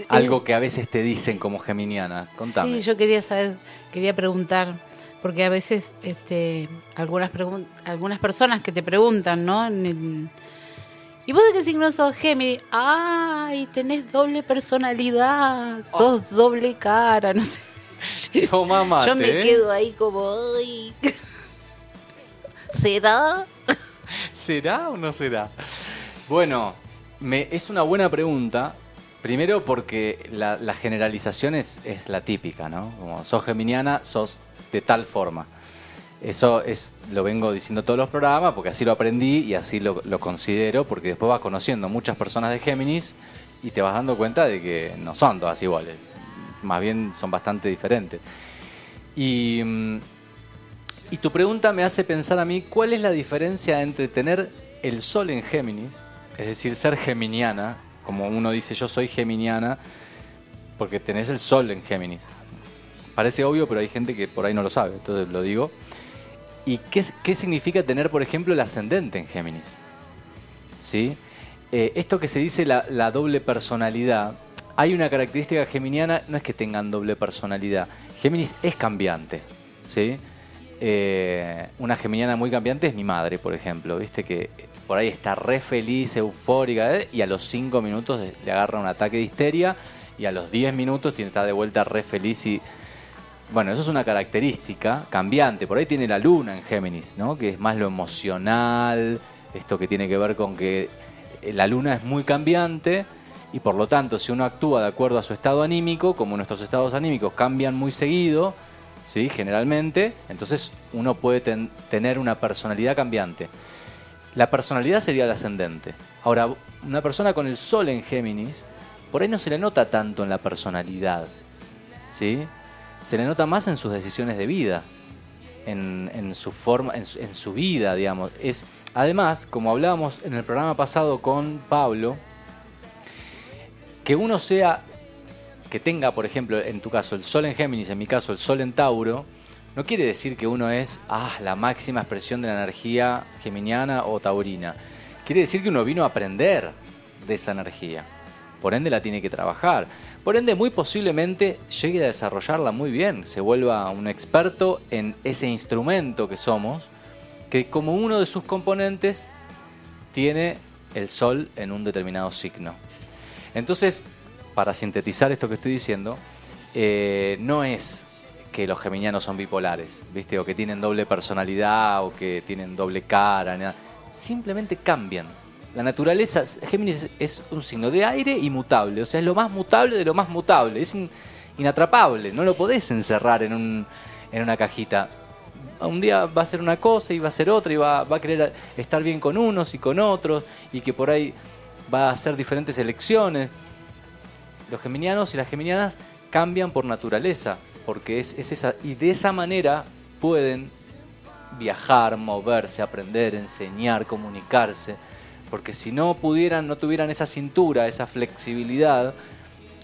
algo eh, que a veces te dicen como geminiana. Contame. Sí, yo quería saber, quería preguntar, porque a veces este, algunas, algunas personas que te preguntan, ¿no? En el- ¿Y vos de qué signo sos Géminis? ¡Ay, tenés doble personalidad! Sos doble cara, no sé. Mate, Yo me ¿eh? quedo ahí como, ¡ay! ¿Será? ¿Será o no será? Bueno, es una buena pregunta. Primero porque la, la generalización es, la típica, ¿no? Como sos geminiana, sos de tal forma. Eso es lo vengo diciendo todos los programas porque así lo aprendí y así lo, considero porque después vas conociendo muchas personas de Géminis y te vas dando cuenta de que no son todas iguales. Más bien son bastante diferentes. Y, mm, y tu pregunta me hace pensar a mí cuál es la diferencia entre tener el sol en Géminis, es decir, ser geminiana, como uno dice yo soy geminiana, porque tenés el sol en Géminis. Parece obvio, pero hay gente que por ahí no lo sabe, entonces lo digo. ¿Y qué, significa tener, por ejemplo, el ascendente en Géminis? ¿Sí? Eh, esto que se dice la, la doble personalidad, hay una característica geminiana, no es que tengan doble personalidad. Géminis es cambiante, ¿sí? Eh, una geminiana muy cambiante es mi madre, por ejemplo, ¿viste? Que por ahí está re feliz, eufórica, ¿eh? y a los 5 minutos le agarra un ataque de histeria, y a los 10 minutos tiene, está de vuelta re feliz y... Bueno, eso es una característica cambiante. Por ahí tiene la luna en Géminis, ¿no? Que es más lo emocional, esto que tiene que ver con que eh, la luna es muy cambiante y por lo tanto si uno actúa de acuerdo a su estado anímico, como nuestros estados anímicos cambian muy seguido, ¿sí? generalmente, entonces uno puede ten- tener una personalidad cambiante. La personalidad sería el ascendente. Ahora, una persona con el sol en Géminis, por ahí no se le nota tanto en la personalidad, ¿sí? Se le nota más en sus decisiones de vida, en, en su forma, en en su vida, digamos. Es, además, como hablábamos en el programa pasado con Pablo, que uno sea, que tenga, por ejemplo, en tu caso el sol en Géminis, en mi caso el sol en Tauro, no quiere decir que uno es ah, la máxima expresión de la energía geminiana o taurina. Quiere decir que uno vino a aprender de esa energía. Por ende la tiene que trabajar. Por ende muy posiblemente llegue a desarrollarla muy bien, se vuelva un experto en ese instrumento que somos, que como uno de sus componentes tiene el sol en un determinado signo. Entonces, para sintetizar esto que estoy diciendo, eh, no es que los geminianos son bipolares, ¿viste? O que tienen doble personalidad o que tienen doble cara, nada. simplemente cambian. La naturaleza, Géminis es un signo de aire y o sea, es lo más mutable de lo más mutable, es in- inatrapable, no lo podés encerrar en, un, en una cajita. Un día va a ser una cosa y va a ser otra y va, va a querer estar bien con unos y con otros y que por ahí va a hacer diferentes elecciones. Los geminianos y las geminianas cambian por naturaleza, porque es, es esa, y de esa manera pueden viajar, moverse, aprender, enseñar, comunicarse, porque si no pudieran, no tuvieran esa cintura, esa flexibilidad,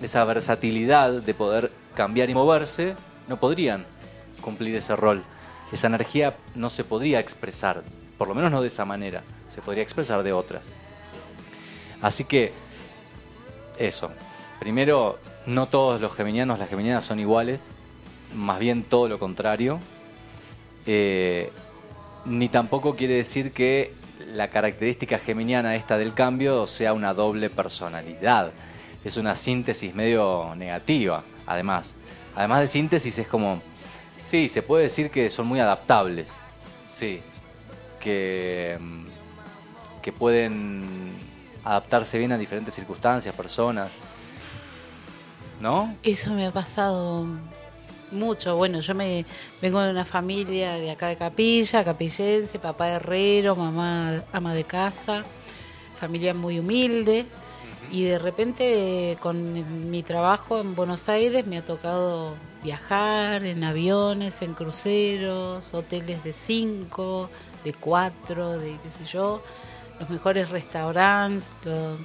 esa versatilidad de poder cambiar y moverse, no podrían cumplir ese rol. Esa energía no se podría expresar, por lo menos no de esa manera, se podría expresar de otras. Así que, eso. Primero, no todos los geminianos, las geminianas son iguales, más bien todo lo contrario. Eh, ni tampoco quiere decir que la característica geminiana esta del cambio sea una doble personalidad. es una síntesis medio negativa, además. Además de síntesis es como, sí, se puede decir que son muy adaptables, sí, que, mm, que pueden adaptarse bien a diferentes circunstancias, personas, ¿no? Eso me ha pasado mucho. Bueno, yo me vengo de una familia de acá de Capilla, capillense, papá herrero, mamá ama de casa, familia muy humilde. Y de repente con mi trabajo en Buenos Aires me ha tocado viajar en aviones, en cruceros, hoteles de cinco, de cuatro, de qué sé yo, los mejores restaurantes, todo,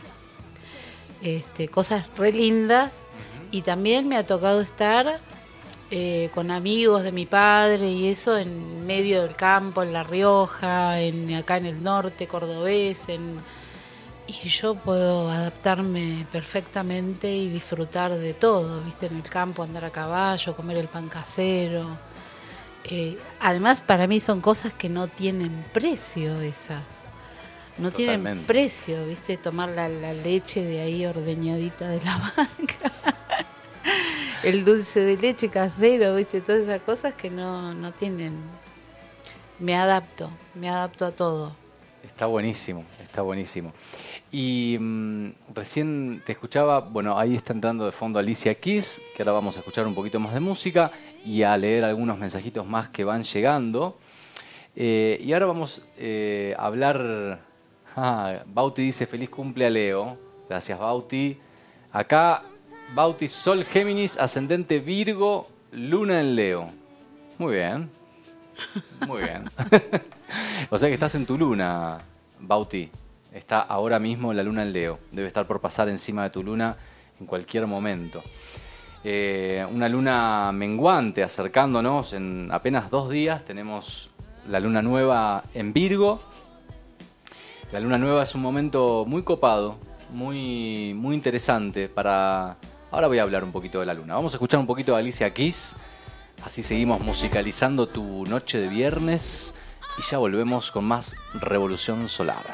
este, cosas re lindas. Y también me ha tocado estar eh, con amigos de mi padre y eso en medio del campo, en La Rioja, en, acá en el norte cordobés, en, y yo puedo adaptarme perfectamente y disfrutar de todo, viste, en el campo, andar a caballo, comer el pan casero. Eh, además, para mí son cosas que no tienen precio esas. No tienen Totalmente. precio, viste, tomar la, la leche de ahí ordeñadita de la vaca. el dulce de leche casero, viste, todas esas cosas que no, no tienen. Me adapto, me adapto a todo. Está buenísimo, está buenísimo. Y mm, recién te escuchaba, bueno, ahí está entrando de fondo Alicia Keys, que ahora vamos a escuchar un poquito más de música y a leer algunos mensajitos más que van llegando. Eh, y ahora vamos eh, a hablar. Ah, Bauti dice feliz cumple a Leo. Gracias, Bauti. Acá, Bauti, Sol Géminis, ascendente Virgo, Luna en Leo. Muy bien. Muy bien. o sea que estás en tu luna, Bauti. Está ahora mismo la luna en Leo. Debe estar por pasar encima de tu luna en cualquier momento. Eh, una luna menguante acercándonos en apenas dos días. Tenemos la luna nueva en Virgo. La luna nueva es un momento muy copado, muy, muy interesante para... Ahora voy a hablar un poquito de la luna. Vamos a escuchar un poquito de Alicia Keys. Así seguimos musicalizando tu noche de viernes y ya volvemos con más Revolución Solar.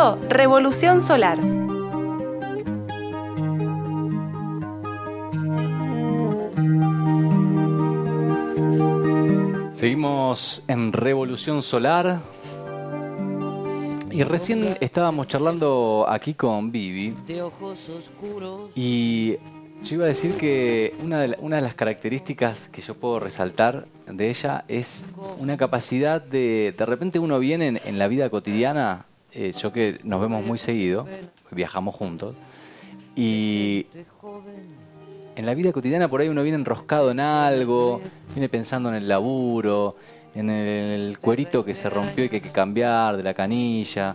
Revolución Solar. Seguimos en Revolución Solar. Y recién estábamos charlando aquí con Vivi. Y yo iba a decir que una de, una de, las características que yo puedo resaltar de ella es una capacidad de, de repente uno viene en la vida cotidiana eh, yo que nos vemos muy seguido, viajamos juntos, y en la vida cotidiana por ahí uno viene enroscado en algo, viene pensando en el laburo, en el cuerito que se rompió y que hay que cambiar, de la canilla,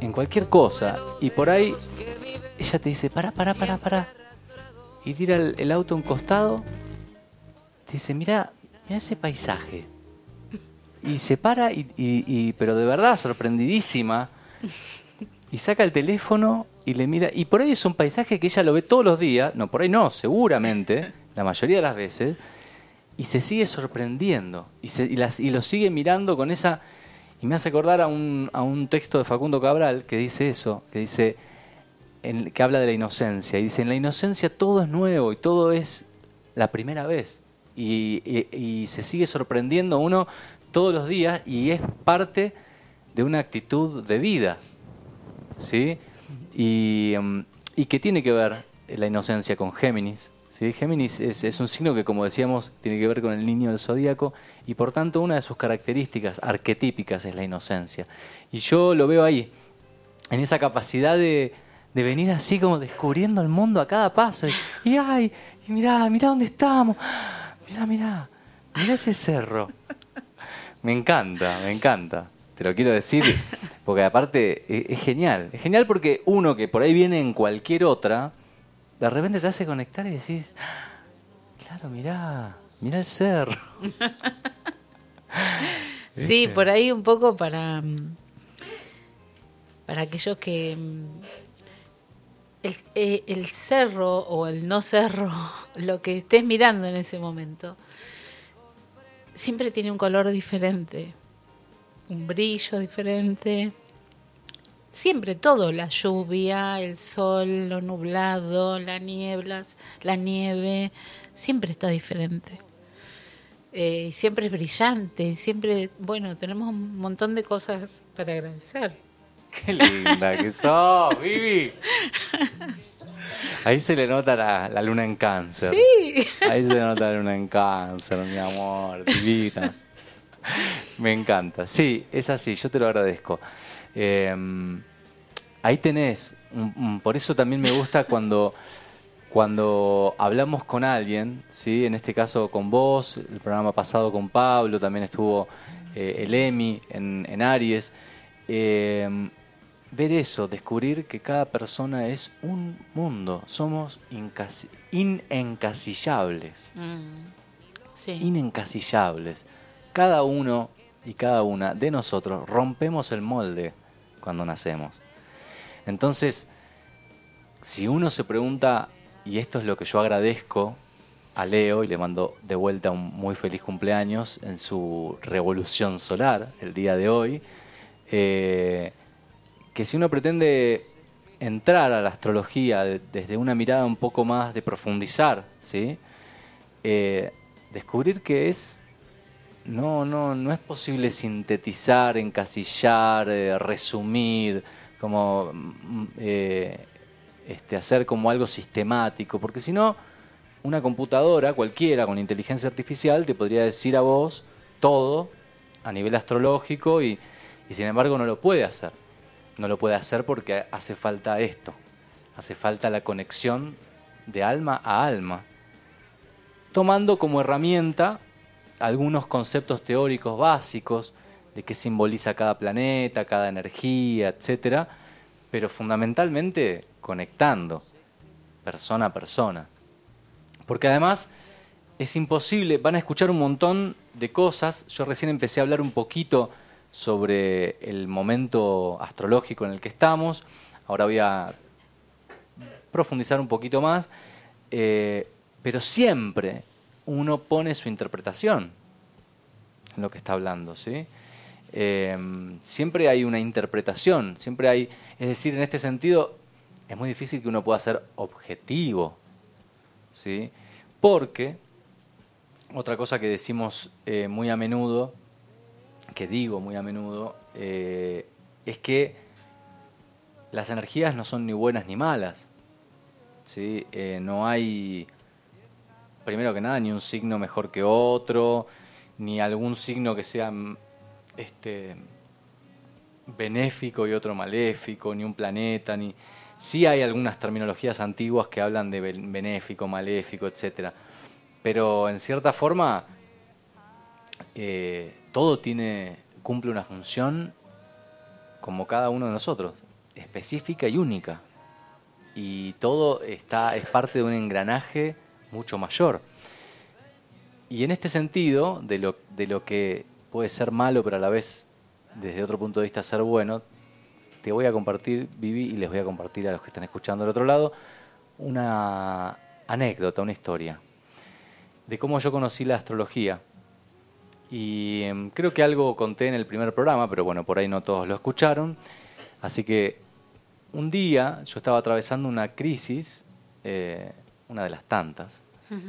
en cualquier cosa, y por ahí ella te dice, para, para, para, para. Y tira el, el auto a un costado. Te dice, mira, mira ese paisaje. Y se para, y, y- y- pero de verdad, sorprendidísima. Y saca el teléfono y le mira. Y por ahí es un paisaje que ella lo ve todos los días. No, por ahí no, seguramente, la mayoría de las veces. Y se sigue sorprendiendo. Y, se, y, las, y lo sigue mirando con esa. Y me hace acordar a un, a un texto de Facundo Cabral que dice eso, que dice, en- que habla de la inocencia. Y dice, en la inocencia todo es nuevo y todo es la primera vez. Y, y- y se sigue sorprendiendo uno todos los días y es parte de una actitud de vida. ¿Sí? Y, mm, y que tiene que ver la inocencia con Géminis. ¿sí? Géminis es, un signo que, como decíamos, tiene que ver con el niño del zodíaco y por tanto una de sus características arquetípicas es la inocencia. Y yo lo veo ahí, en esa capacidad de, de venir así como descubriendo el mundo a cada paso. Y, y, ay, y mirá, mirá dónde estamos. Mirá, mirá, mirá ese cerro. Me encanta, me encanta. Te lo quiero decir porque aparte e- es, genial. Es genial porque uno que por ahí viene en cualquier otra, de repente te hace conectar y decís, "Ah, claro, mirá, mirá el cerro. Sí, por ahí un poco para, mm, para aquellos que mm, el, eh, el cerro o el no cerro, lo que estés mirando en ese momento, siempre tiene un color diferente, un brillo diferente. Siempre todo, la lluvia, el sol, lo nublado, las nieblas, la nieve, siempre está diferente eh, siempre es brillante, siempre, bueno, tenemos un montón de cosas para agradecer. Qué linda que sos, Vivi. Ahí se le nota la, la luna en cáncer. Sí. Ahí se le nota la luna en cáncer, mi amor, divina. Me encanta. Sí, es así, yo te lo agradezco. Eh, ahí tenés, por eso también me gusta cuando, cuando hablamos con alguien, ¿sí? en este caso con vos, el programa pasado con Pablo, también estuvo eh, el Emi en, en Aries. Eh, ver eso, descubrir que cada persona es un mundo, somos inencasillables Sí. inencasillables. Cada uno y cada una de nosotros rompemos el molde cuando nacemos. Entonces, si uno se pregunta, y esto es lo que yo agradezco a Leo y le mando de vuelta un muy feliz cumpleaños en su revolución solar el día de hoy, eh, que si uno pretende entrar a la astrología de- desde una mirada un poco más de profundizar, ¿sí? Eh, descubrir que es no, no, no es posible sintetizar, encasillar, eh, resumir, como mm, eh, este, hacer como algo sistemático, porque si no, una computadora cualquiera con inteligencia artificial te podría decir a vos todo a nivel astrológico y sin embargo no lo puede hacer. No lo puede hacer porque hace falta esto, hace falta la conexión de alma a alma tomando como herramienta algunos conceptos teóricos básicos de qué simboliza cada planeta, cada energía, etcétera, pero fundamentalmente conectando persona a persona. Porque además es imposible, van a escuchar un montón de cosas, yo recién empecé a hablar un poquito sobre el momento astrológico en el que estamos, ahora voy a profundizar un poquito más, eh, pero siempre uno pone su interpretación en lo que está hablando, ¿sí? Eh, siempre hay una interpretación, siempre hay, es decir, en este sentido es muy difícil que uno pueda ser objetivo, ¿sí? Porque otra cosa que decimos eh, muy a menudo, que digo muy a menudo, eh, es que las energías no son ni buenas ni malas. ¿sí? Eh, no hay, primero que nada, ni un signo mejor que otro, ni algún signo que sea mm, este, benéfico y otro maléfico, ni un planeta, ni... Sí hay algunas terminologías antiguas que hablan de ben- benéfico, maléfico, etcétera, pero en cierta forma eh, todo tiene cumple una función como cada uno de nosotros, específica y única, y todo está es parte de un engranaje mucho mayor. Y en este sentido, de lo, de lo que puede ser malo, pero a la vez, desde otro punto de vista, ser bueno, te voy a compartir, Vivi, y les voy a compartir a los que están escuchando del otro lado, una anécdota, una historia, de cómo yo conocí la astrología. Y em, creo que algo conté en el primer programa, pero bueno, por ahí no todos lo escucharon. Así que un día yo estaba atravesando una crisis, eh, una de las tantas,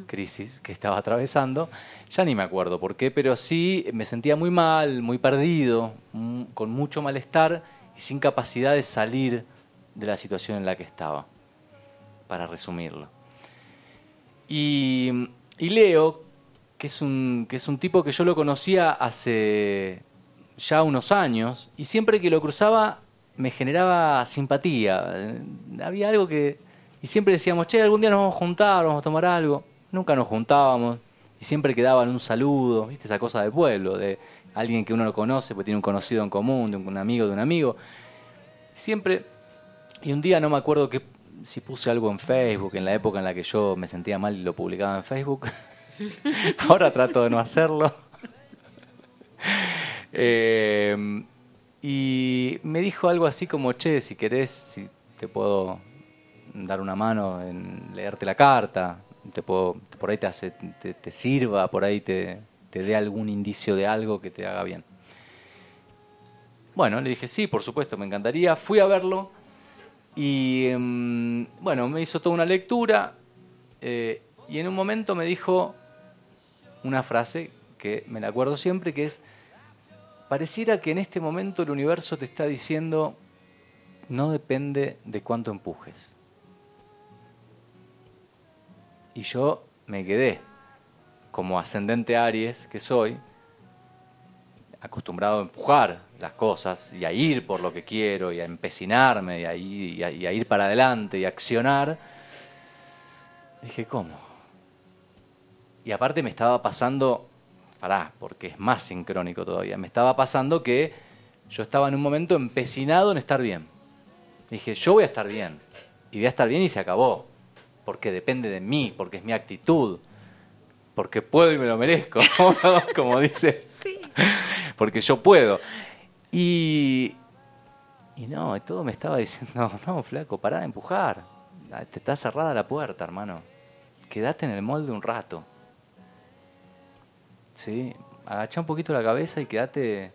crisis que estaba atravesando. Ya ni me acuerdo por qué, pero sí me sentía muy mal, muy perdido, con mucho malestar y sin capacidad de salir de la situación en la que estaba, para resumirlo. Y, y Leo, que es, un, que es un tipo que yo lo conocía hace ya unos años, y siempre que lo cruzaba me generaba simpatía. Eh, Había algo que... Y siempre decíamos, che, algún día nos vamos a juntar, vamos a tomar algo. Nunca nos juntábamos. Y siempre quedaban un saludo, ¿viste? Esa cosa de pueblo, de alguien que uno lo conoce, porque tiene un conocido en común, de un amigo de un amigo. Siempre... Y un día no me acuerdo que si puse algo en Facebook, en la época en la que yo me sentía mal y lo publicaba en Facebook. Ahora trato de no hacerlo. Eh, y me dijo algo así como, che, si querés, si te puedo dar una mano en leerte la carta, te puedo, por ahí te, hace, te, sirva, por ahí te, te dé algún indicio de algo que te haga bien. Bueno, le dije, sí, por supuesto, me encantaría. Fui a verlo y, em, bueno, me hizo toda una lectura eh, y en un momento me dijo una frase que me la acuerdo siempre, que es, pareciera que en este momento el universo te está diciendo, no depende de cuánto empujes. Y yo me quedé, como ascendente Aries que soy, acostumbrado a empujar las cosas y a ir por lo que quiero y a empecinarme y a ir, para adelante y a accionar. Dije, ¿cómo? Y aparte me estaba pasando, pará, porque es más sincrónico todavía, me estaba pasando que yo estaba en un momento empecinado en estar bien. Dije, yo voy a estar bien. Y voy a estar bien y se acabó. Porque depende de mí, porque es mi actitud. Porque puedo y me lo merezco, como dice. Porque yo puedo. Y, y no, y todo me estaba diciendo, no, flaco, pará de empujar. Te está cerrada la puerta, hermano. Quédate en el molde un rato. ¿Sí? Agacha un poquito la cabeza y quédate...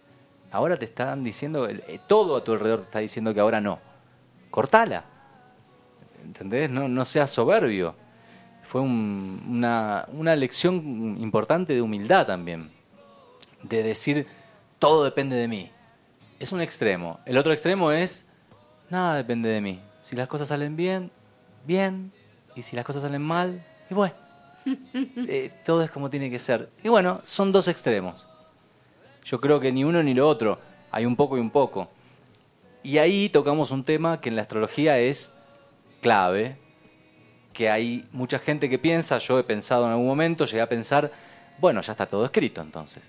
Ahora te están diciendo, eh, todo a tu alrededor te está diciendo que ahora no. Cortala. ¿Entendés? No, no seas soberbio. Fue un- una, una lección importante de humildad también. De decir, todo depende de mí. Es un extremo. El otro extremo es, nada depende de mí. Si las cosas salen bien, bien. Y si las cosas salen mal, y bueno. Eh, todo es como tiene que ser. Y bueno, son dos extremos. Yo creo que ni uno ni lo otro. Hay un poco y un poco. Y ahí tocamos un tema que en la astrología es clave, que hay mucha gente que piensa, yo he pensado en algún momento, llegué a pensar, bueno, ya está todo escrito entonces.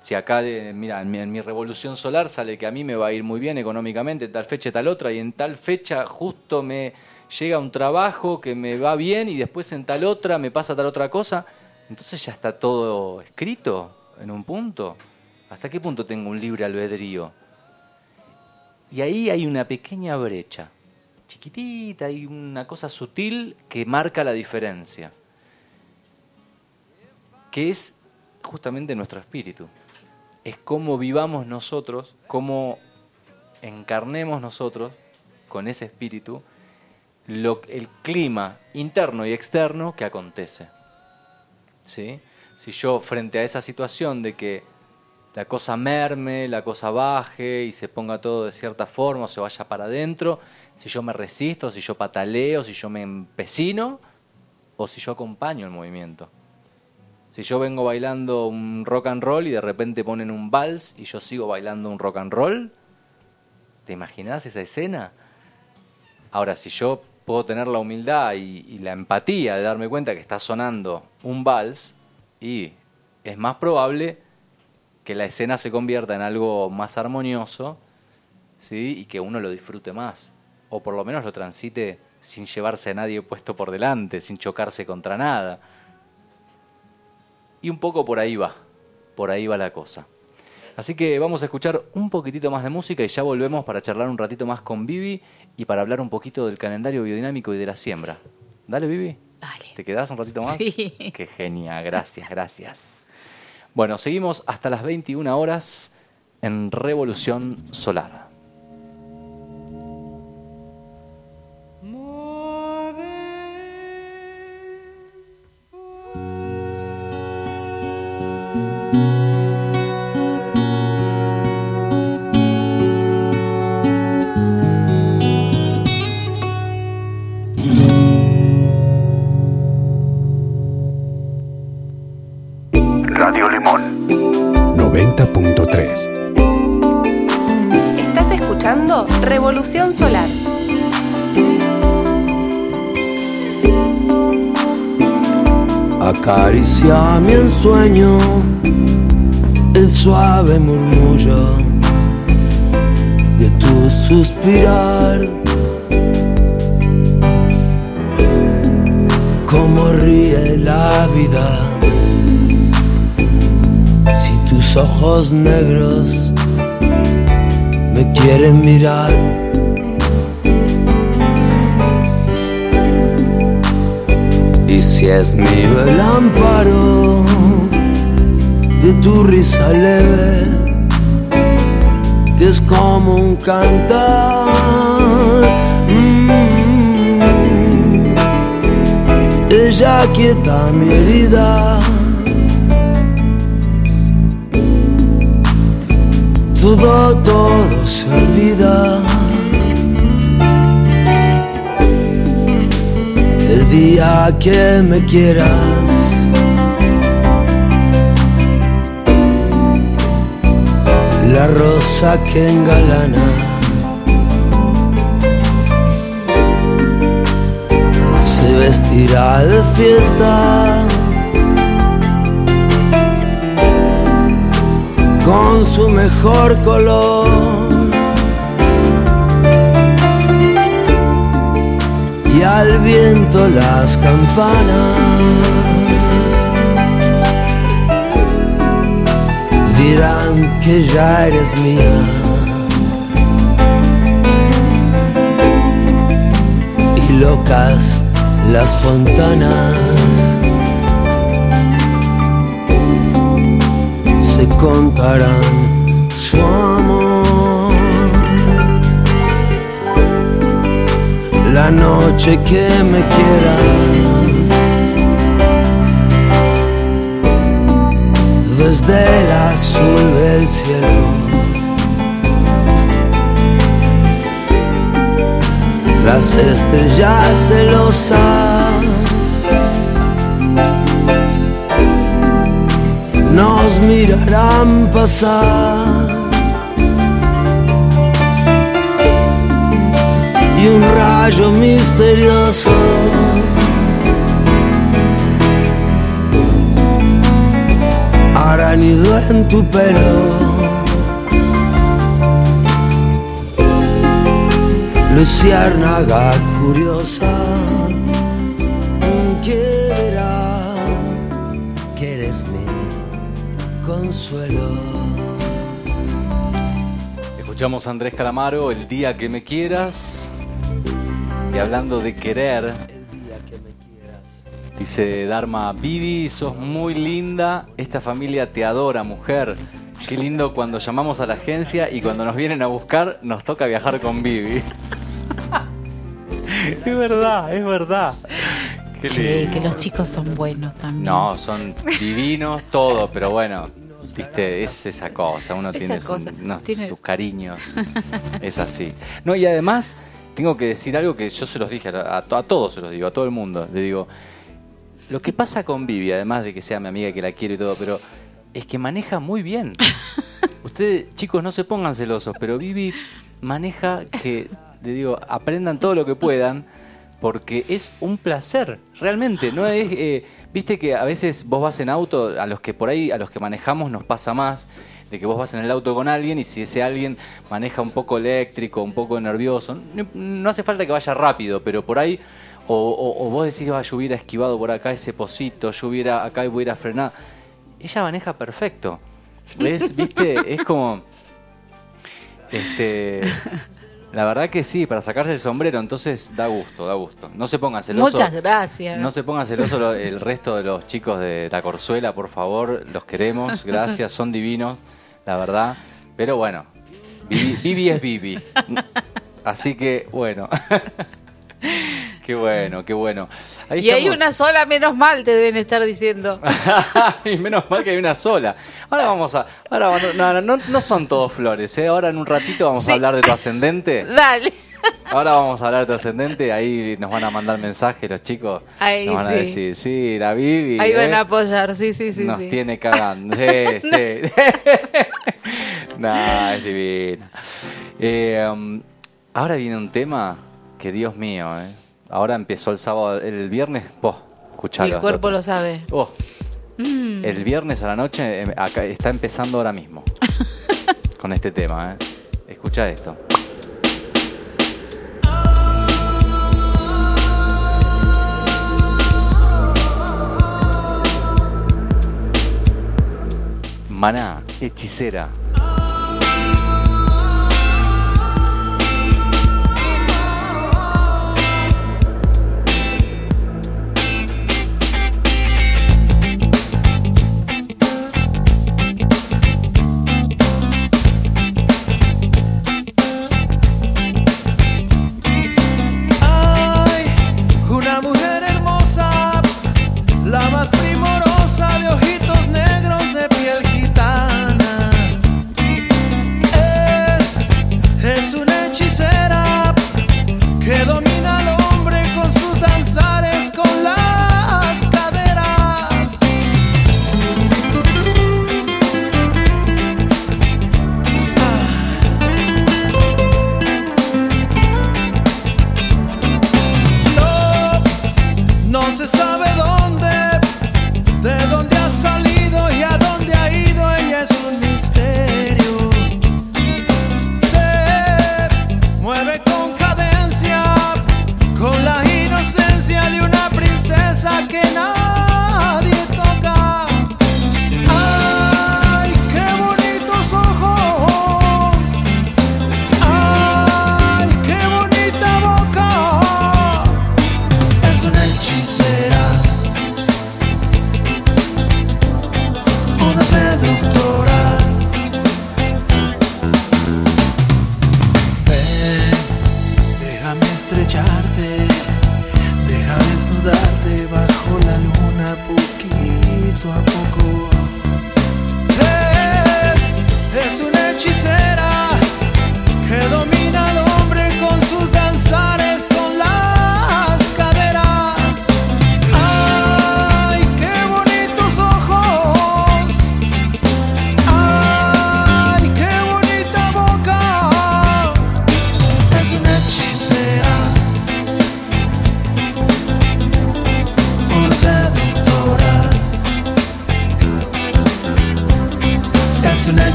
Si acá, mira, en mi, en mi revolución solar sale que a mí me va a ir muy bien económicamente, tal fecha tal otra, y en tal fecha justo me llega un trabajo que me va bien y después en tal otra me pasa tal otra cosa, entonces ya está todo escrito en un punto. ¿Hasta qué punto tengo un libre albedrío? Y ahí hay una pequeña brecha, chiquitita, hay una cosa sutil que marca la diferencia, que es justamente nuestro espíritu. Es cómo vivamos nosotros, cómo encarnemos nosotros con ese espíritu lo, el clima interno y externo que acontece. ¿Sí? Si yo frente a esa situación de que la cosa merme, la cosa baje y se ponga todo de cierta forma o se vaya para adentro, si yo me resisto, si yo pataleo, si yo me empecino o si yo acompaño el movimiento. Si yo vengo bailando un rock and roll y de repente ponen un vals y yo sigo bailando un rock and roll, ¿te imaginas esa escena? Ahora, si yo puedo tener la humildad y, y la empatía de darme cuenta que está sonando un vals, y es más probable que la escena se convierta en algo más armonioso ¿sí? y que uno lo disfrute más. O por lo menos lo transite sin llevarse a nadie puesto por delante, sin chocarse contra nada. Y un poco por ahí va, por ahí va la cosa. Así que vamos a escuchar un poquitito más de música y ya volvemos para charlar un ratito más con Vivi y para hablar un poquito del calendario biodinámico y de la siembra. Dale, Vivi. Dale. ¿Te quedás un ratito más? Sí. Qué genial, gracias, gracias. Bueno, seguimos hasta las 21 horas en Revolución Solar. Acaricia mi ensueño el suave murmullo de tu suspirar. Como ríe la vida si tus ojos negros me quieren mirar. Si es mío el amparo de tu risa leve, que es como un cantar. mm, Ella quieta mi herida. Todo, todo se olvida. El día que me quieras. La rosa que engalana. Se vestirá de fiesta. Con su mejor color. Al viento las campanas dirán que ya eres mía. Y locas las fontanas se contarán su la noche que me quieras. Desde el azul del cielo. Las estrellas celosas nos mirarán pasar. Un rayo misterioso hará nido en tu pelo. Luciérnaga curiosa que verá que eres mi consuelo. Escuchamos a Andrés Calamaro, El día que me quieras. Y hablando de querer, dice Dharma, Vivi, sos muy linda, esta familia te adora, mujer. Qué lindo cuando llamamos a la agencia y cuando nos vienen a buscar nos toca viajar con Vivi. es verdad, es verdad. Qué Sí, que los chicos son buenos también. No, son divinos todos, pero bueno, viste, es esa cosa, uno Esa tiene, su- cosa, unos- tiene- sus cariños, es así. No, y además tengo que decir algo que yo se los dije, a, a to- a todos se los digo, a todo el mundo, le digo, lo que pasa con Vivi, además de que sea mi amiga, que la quiero y todo, pero es que maneja muy bien. Ustedes, chicos, no se pongan celosos, pero Vivi maneja que, le digo, aprendan todo lo que puedan, porque es un placer, realmente. No es, eh, viste que a veces vos vas en auto, a los que por ahí, a los que manejamos nos pasa más, de que vos vas en el auto con alguien y si ese alguien maneja un poco eléctrico, un poco nervioso, no, no hace falta que vaya rápido, pero por ahí, o, o- o vos decís, "Ah, yo hubiera esquivado por acá ese pocito, yo hubiera acá y hubiera frenado. Ella maneja perfecto. ¿Ves? ¿Viste? Es como. Este. La verdad que sí, para sacarse el sombrero, entonces da gusto, da gusto. No se pongan celosos. Muchas gracias. No se pongan celosos lo- el resto de los chicos de la Corzuela, por favor. Los queremos, gracias, son divinos, la verdad. Pero bueno, Vivi, Vivi es Vivi. Así que, bueno. qué bueno, qué bueno. Ahí y hay una sola, menos mal, te deben estar diciendo. y menos mal que hay una sola. Ahora vamos a. Ahora no, no, no, no son todos flores, ¿eh? Ahora en un ratito vamos Sí. a hablar de tu ascendente. Dale. Ahora vamos a hablar de tu ascendente. Ahí nos van a mandar mensajes los chicos. Ahí nos van a decir, sí, la Vivi. Ahí van ¿eh? a apoyar, sí, sí, sí. nos sí. tiene cagando. Sí, sí. nah, es divina. Eh, um, ahora viene un tema que, Dios mío, ¿eh? Ahora empezó el sábado, el viernes, vos, escuchalo. El cuerpo lo sabe. Oh, Mm. el viernes a la noche eh, acá, está empezando ahora mismo con este tema. ¿eh? Escucha esto. Maná, hechicera.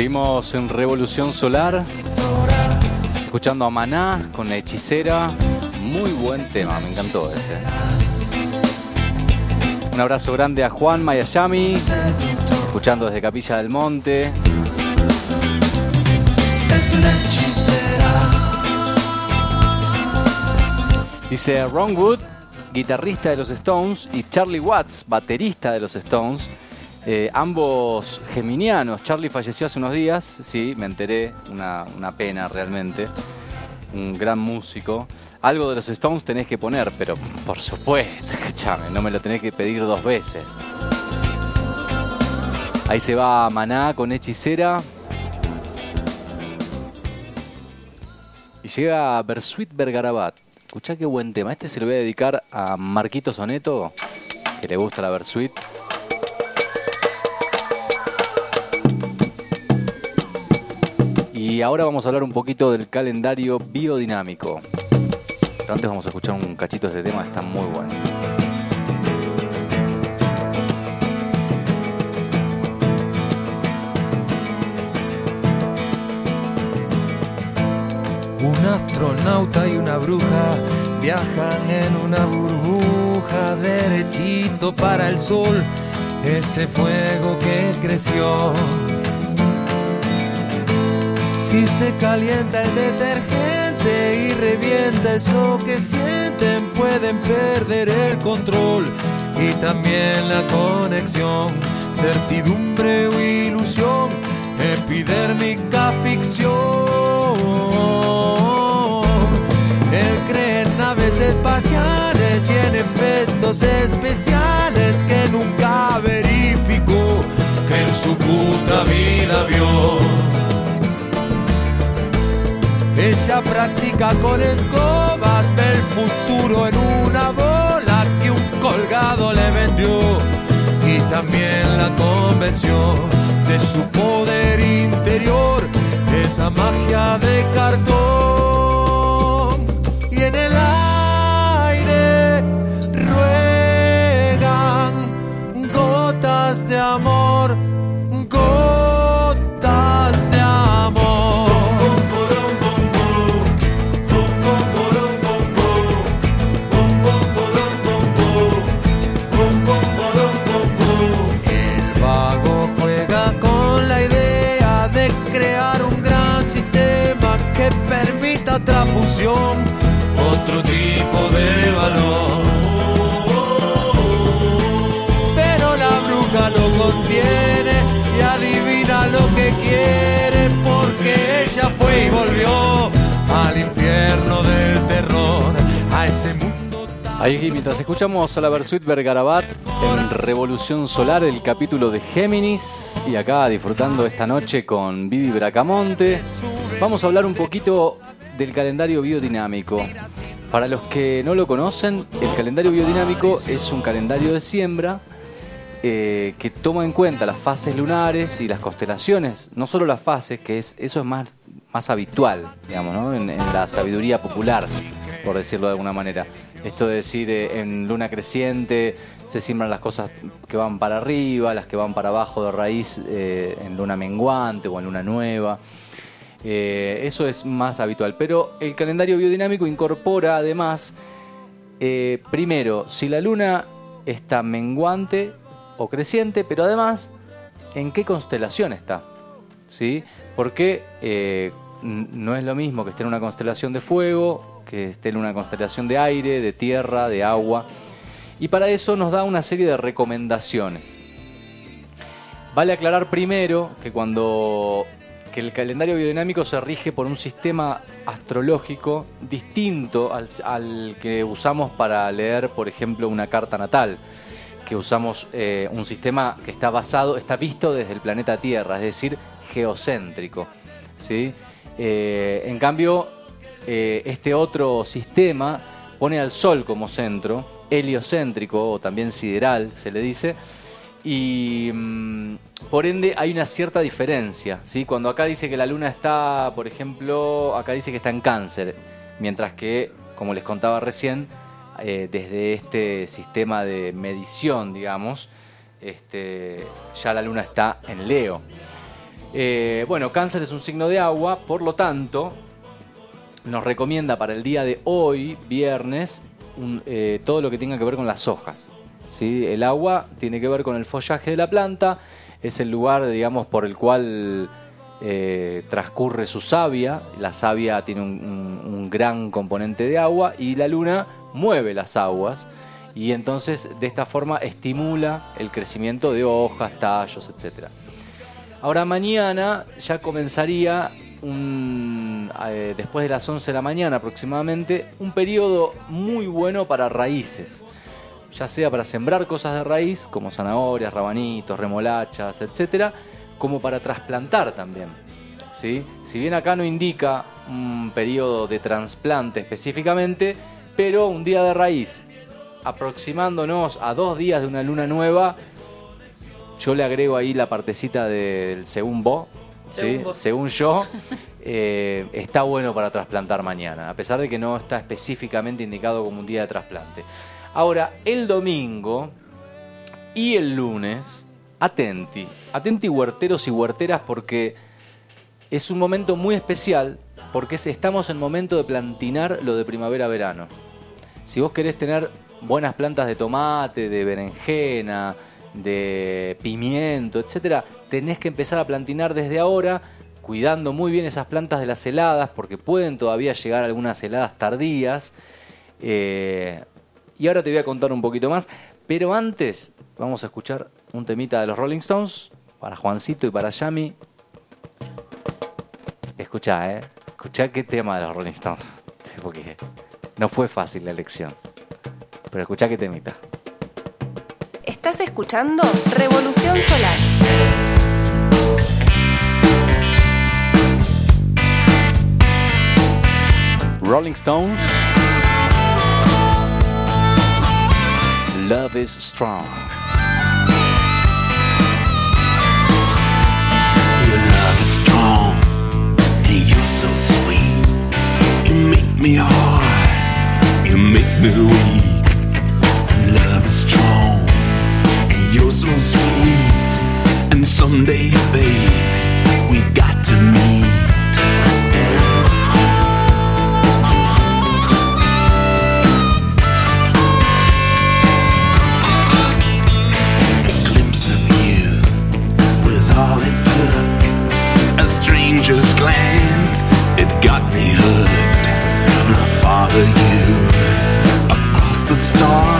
Seguimos en Revolución Solar, escuchando a Maná con la hechicera. Muy buen tema, me encantó este. Un abrazo grande a Juan Mayayami, escuchando desde Capilla del Monte. Dice Ron Wood, guitarrista de los Stones, y Charlie Watts, baterista de los Stones, eh, ambos geminianos. Charlie falleció hace unos días, sí, me enteré, una, pena realmente. Un gran músico. Algo de los Stones tenés que poner, pero por supuesto, escúchame, no me lo tenés que pedir dos veces. Ahí se va Maná con hechicera. Y llega Bersuit Bergarabat. Escuchá qué buen tema. Este se lo voy a dedicar a Marquito Soneto, que le gusta la Bersuit. Y ahora vamos a hablar un poquito del calendario biodinámico. Pero antes vamos a escuchar un cachito de este tema, está muy bueno. Un astronauta y una bruja viajan en una burbuja derechito para el sol, ese fuego que creció. Si se calienta el detergente y revienta eso que sienten, pueden perder el control y también la conexión, certidumbre o ilusión, epidérmica ficción. Él cree en naves espaciales y en efectos especiales que nunca verificó que en su puta vida vio. Ella practica con escobas, ve el futuro en una bola que un colgado le vendió y también la convenció de su poder interior, esa magia de cartón. Y en el aire ruegan gotas de amor, de valor. Pero la bruja lo contiene y adivina lo que quiere porque ella fue y volvió al infierno del terror, a ese mundo. Ahí mientras escuchamos a la Versuit Bergarabat en Revolución Solar, el capítulo de Géminis, y acá disfrutando esta noche con Vivi Bracamonte, vamos a hablar un poquito del calendario biodinámico. Para los que no lo conocen, el calendario biodinámico es un calendario de siembra eh, que toma en cuenta las fases lunares y las constelaciones, no solo las fases, que es eso es más, más habitual, digamos, ¿no? en, la sabiduría popular, por decirlo de alguna manera. Esto de decir eh, en luna creciente se siembran las cosas que van para arriba, las que van para abajo de raíz eh, en luna menguante o en luna nueva. Eh, eso es más habitual. Pero el calendario biodinámico incorpora además, eh, primero, si la luna está menguante o creciente, pero además, en qué constelación está. ¿Sí? Porque eh, no es lo mismo que esté en una constelación de fuego, que esté en una constelación de aire, de tierra, de agua. Y para eso nos da una serie de recomendaciones. Vale aclarar primero que cuando que el calendario biodinámico se rige por un sistema astrológico distinto al, que usamos para leer, por ejemplo, una carta natal, que usamos eh, un sistema que está basado, está visto desde el planeta Tierra, es decir, geocéntrico. ¿sí? Eh, en cambio, eh, este otro sistema pone al Sol como centro, heliocéntrico o también sideral, se le dice, y mm, por ende hay una cierta diferencia. ¿sí? Cuando acá dice que la luna está, por ejemplo, acá dice que está en cáncer, mientras que, como les contaba recién, eh, desde este sistema de medición, digamos, este, ya la luna está en Leo. Eh, bueno, cáncer es un signo de agua, por lo tanto, nos recomienda para el día de hoy, viernes, un- eh, todo lo que tenga que ver con las hojas. ¿Sí? El agua tiene que ver con el follaje de la planta, es el lugar, digamos, por el cual eh, transcurre su savia. La savia tiene un, gran componente de agua y la luna mueve las aguas y entonces de esta forma estimula el crecimiento de hojas, tallos, etcétera. Ahora mañana ya comenzaría eh, después de las 11 de la mañana aproximadamente un periodo muy bueno para raíces. Ya sea para sembrar cosas de raíz como zanahorias, rabanitos, remolachas, etcétera, como para trasplantar también. ¿sí? Si bien acá no indica un periodo de trasplante específicamente, pero un día de raíz aproximándonos a dos días de una luna nueva, yo le agrego ahí la partecita del según vos, ¿sí? Según vos. según yo, eh, está bueno para trasplantar mañana, a pesar de que no está específicamente indicado como un día de trasplante. Ahora, el domingo y el lunes, atenti, atenti huerteros y huerteras porque es un momento muy especial, porque es- estamos en momento de plantinar lo de primavera-verano. Si vos querés tener buenas plantas de tomate, de berenjena, de pimiento, etcétera, tenés que empezar a plantinar desde ahora, cuidando muy bien esas plantas de las heladas, porque pueden todavía llegar algunas heladas tardías. Eh, y ahora te voy a contar un poquito más, pero antes vamos a escuchar un temita de los Rolling Stones para Juancito y para Yami. Escuchá, eh. Escuchá qué tema de los Rolling Stones. Porque no fue fácil la elección. Pero escuchá qué temita. Estás escuchando Revolución Solar. Rolling Stones. Love is strong. Your love is strong, and you're so sweet. You make me hard, you make me weak. Love is strong, and you're so sweet. And someday, babe, we got to meet. You across the stars.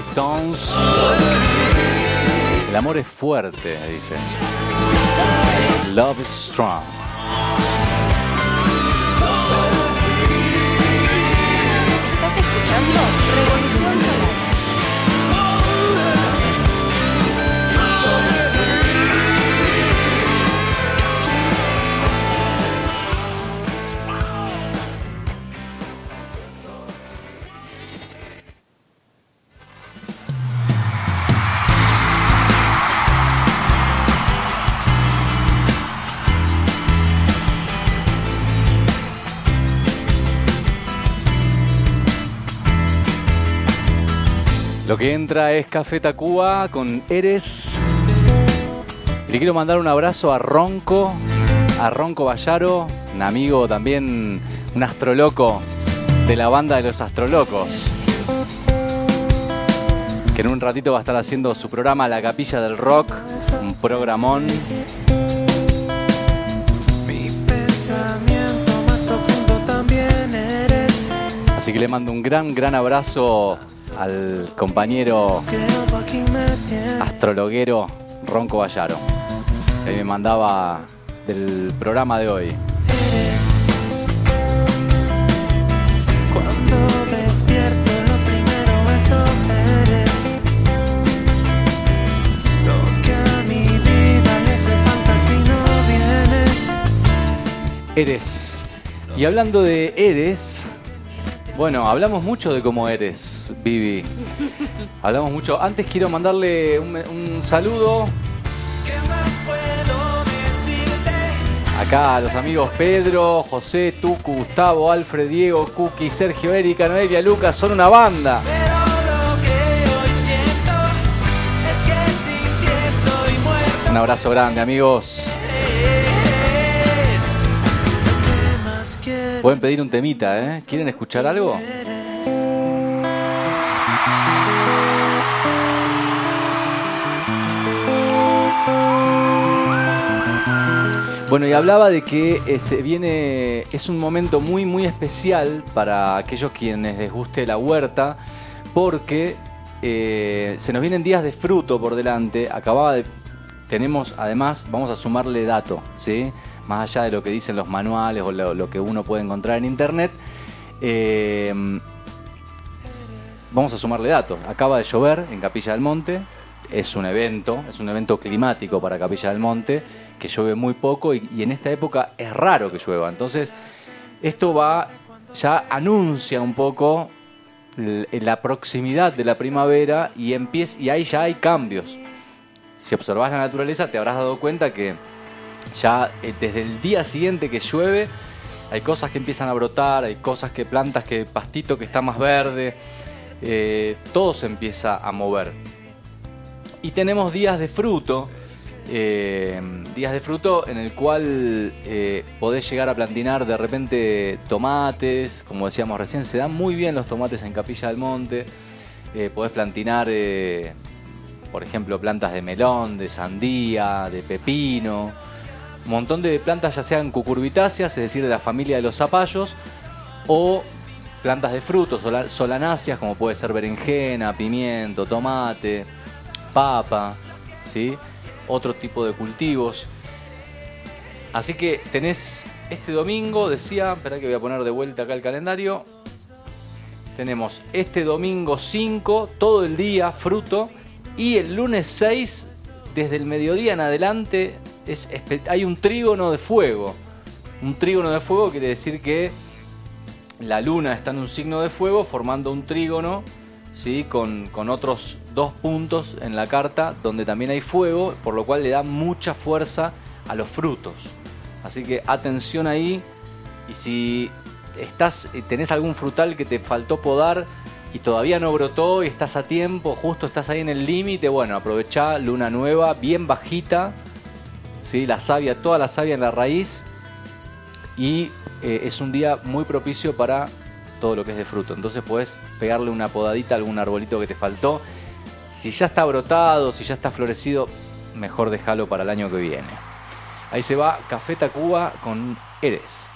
Stones. El amor es fuerte, dice. Entra es Café Tacuba con Eres. Le quiero mandar un abrazo a Ronco, a Ronco Bayaro, un amigo también, un astroloco de la banda de los astrolocos. Que en un ratito va a estar haciendo su programa La Capilla del Rock, un programón. Mi pensamiento más profundo también eres. Así que le mando un gran, gran abrazo al compañero astrologuero Ronco Bayaro. Él me mandaba del programa de hoy. Cuando despierto lo primero eso eres. Lo que a mi vida le hace falta si no vienes. Eres. Y hablando de Eres, bueno, hablamos mucho de cómo eres, Vivi. Hablamos mucho. Antes quiero mandarle un, un saludo acá los amigos Pedro, José, Tucu, Gustavo, Alfred, Diego, Cookie, Sergio, Erika, Noelia, Lucas. Son una banda. Un abrazo grande, amigos. Pueden pedir un temita, ¿eh? ¿Quieren escuchar algo? Bueno, y hablaba de que eh, se viene, es un momento muy, muy especial para aquellos quienes les guste la huerta, porque eh, se nos vienen días de fruto por delante. Acababa de, tenemos, además, vamos a sumarle dato, ¿sí? Más allá de lo que dicen los manuales o lo, que uno puede encontrar en internet. eh, vamos a sumarle datos. Acaba de llover en Capilla del Monte. Es un evento, es un evento climático para Capilla del Monte, que llueve muy poco y, en esta época es raro que llueva. Entonces, esto va, ya anuncia un poco l- la proximidad de la primavera y, empieza, y ahí ya hay cambios. Si observas la naturaleza, te habrás dado cuenta que ya eh, desde el día siguiente que llueve, hay cosas que empiezan a brotar, hay cosas que plantas, que pastito que está más verde, eh, todo se empieza a mover. Y tenemos días de fruto, eh, días de fruto en el cual eh, podés llegar a plantinar de repente tomates, como decíamos recién, se dan muy bien los tomates en Capilla del Monte, Eh, podés plantinar, por ejemplo, plantas de melón, de sandía, de pepino, un montón de plantas ya sean cucurbitáceas, es decir, de la familia de los zapallos, o plantas de frutos, sola- solanáceas, como puede ser berenjena, pimiento, tomate, papa, ¿sí? otro tipo de cultivos. Así que tenés este domingo, decía, espera que voy a poner de vuelta acá el calendario. Tenemos este domingo 5, todo el día, fruto, y el lunes 6, desde el mediodía en adelante, es, hay un trígono de fuego. Un trígono de fuego quiere decir que la luna está en un signo de fuego formando un trígono ¿sí? con, con otros dos puntos en la carta donde también hay fuego, por lo cual le da mucha fuerza a los frutos. Así que atención ahí y si estás, eh, tenés algún frutal que te faltó podar y todavía no brotó y estás a tiempo, justo estás ahí en el límite, bueno, aprovechá luna nueva, bien bajita, ¿sí? la savia, toda la savia en la raíz y eh, es un día muy propicio para todo lo que es de fruto. Entonces puedes pegarle una podadita a algún arbolito que te faltó. Si ya está brotado, si ya está florecido, mejor déjalo para el año que viene. Ahí se va Café Tacuba con Eres.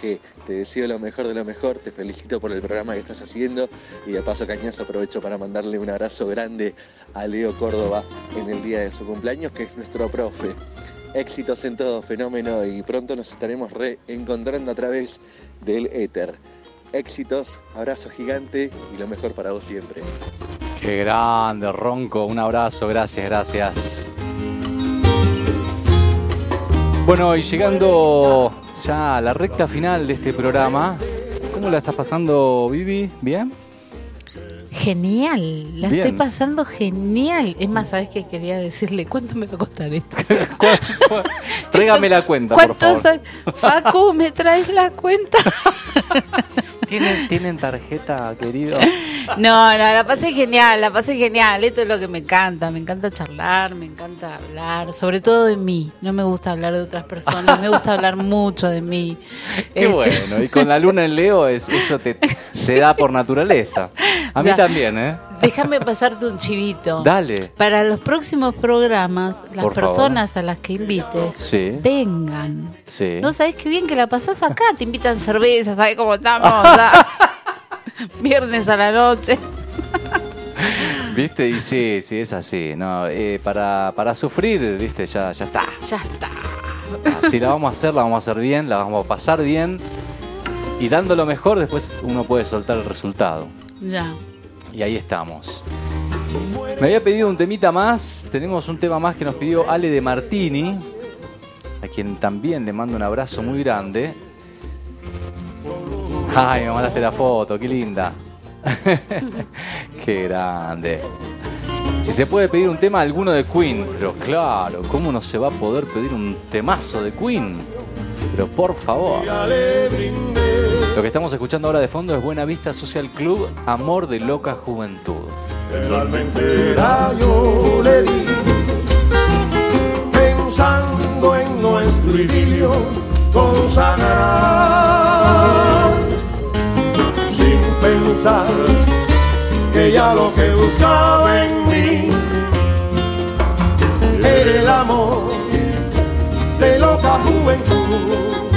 Mensaje. Te deseo lo mejor de lo mejor, te felicito por el programa que estás haciendo y de paso cañazo aprovecho para mandarle un abrazo grande a Leo Córdoba en el día de su cumpleaños, que es nuestro profe. Éxitos en todo fenómeno y pronto nos estaremos reencontrando a través del éter. Éxitos, abrazo gigante y lo mejor para vos siempre. Qué grande, Ronco. Un abrazo, gracias, gracias. Bueno, y llegando ya a la recta final de este programa, ¿cómo la estás pasando, Vivi? ¿Bien? Genial, la Bien. estoy pasando genial. Es más, ¿sabes qué quería decirle? ¿Cuánto me va a costar esto? Trégame la cuenta, por ¿Cuánto favor. Facu, ¿me traes la cuenta? ¿Tienen, ¿Tienen tarjeta, querido? No, no, la pasé genial, la pasé genial. Esto es lo que me encanta. Me encanta charlar, me encanta hablar, sobre todo de mí. No me gusta hablar de otras personas, me gusta hablar mucho de mí. Qué Este, bueno. Y con la luna en Leo, es, eso te, se da por naturaleza. A mí Ya. también, ¿eh? Déjame pasarte un chivito. Dale. Para los próximos programas, las Por favor. personas a las que invites, Sí. vengan. Sí. No sabés qué bien que la pasás acá, te invitan cerveza, ¿sabés cómo estamos? Viernes a la noche. ¿Viste? Y sí, sí, es así. No, eh, para, para sufrir, ¿viste? Ya, ya está. Ya está. Así la vamos a hacer, la vamos a hacer bien, la vamos a pasar bien. Y dando lo mejor, después uno puede soltar el resultado. Ya. Y ahí estamos. Me había pedido un temita más. Tenemos un tema más que nos pidió Ale de Martini. A quien también le mando un abrazo muy grande. Ay, me mandaste la foto, qué linda. qué grande. Si se puede pedir un tema, alguno de Queen. Pero claro, ¿cómo no se va a poder pedir un temazo de Queen? Pero por favor. Lo que estamos escuchando ahora de fondo es Buena Vista Social Club, Amor de Loca Juventud. Yo le di pensando en nuestro idilio consagrar sin pensar que ya lo que buscaba en mí era el amor de loca juventud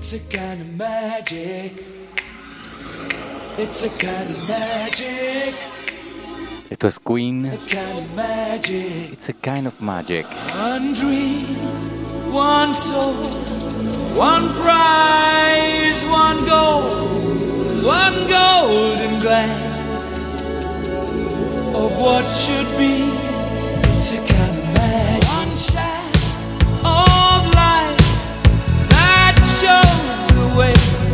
It's a kind of magic. It's a kind of magic. Queen. A kind of magic. It's a kind of magic. One dream, one soul, one prize, one goal, one golden glance of what should be. It's a kind of magic. away.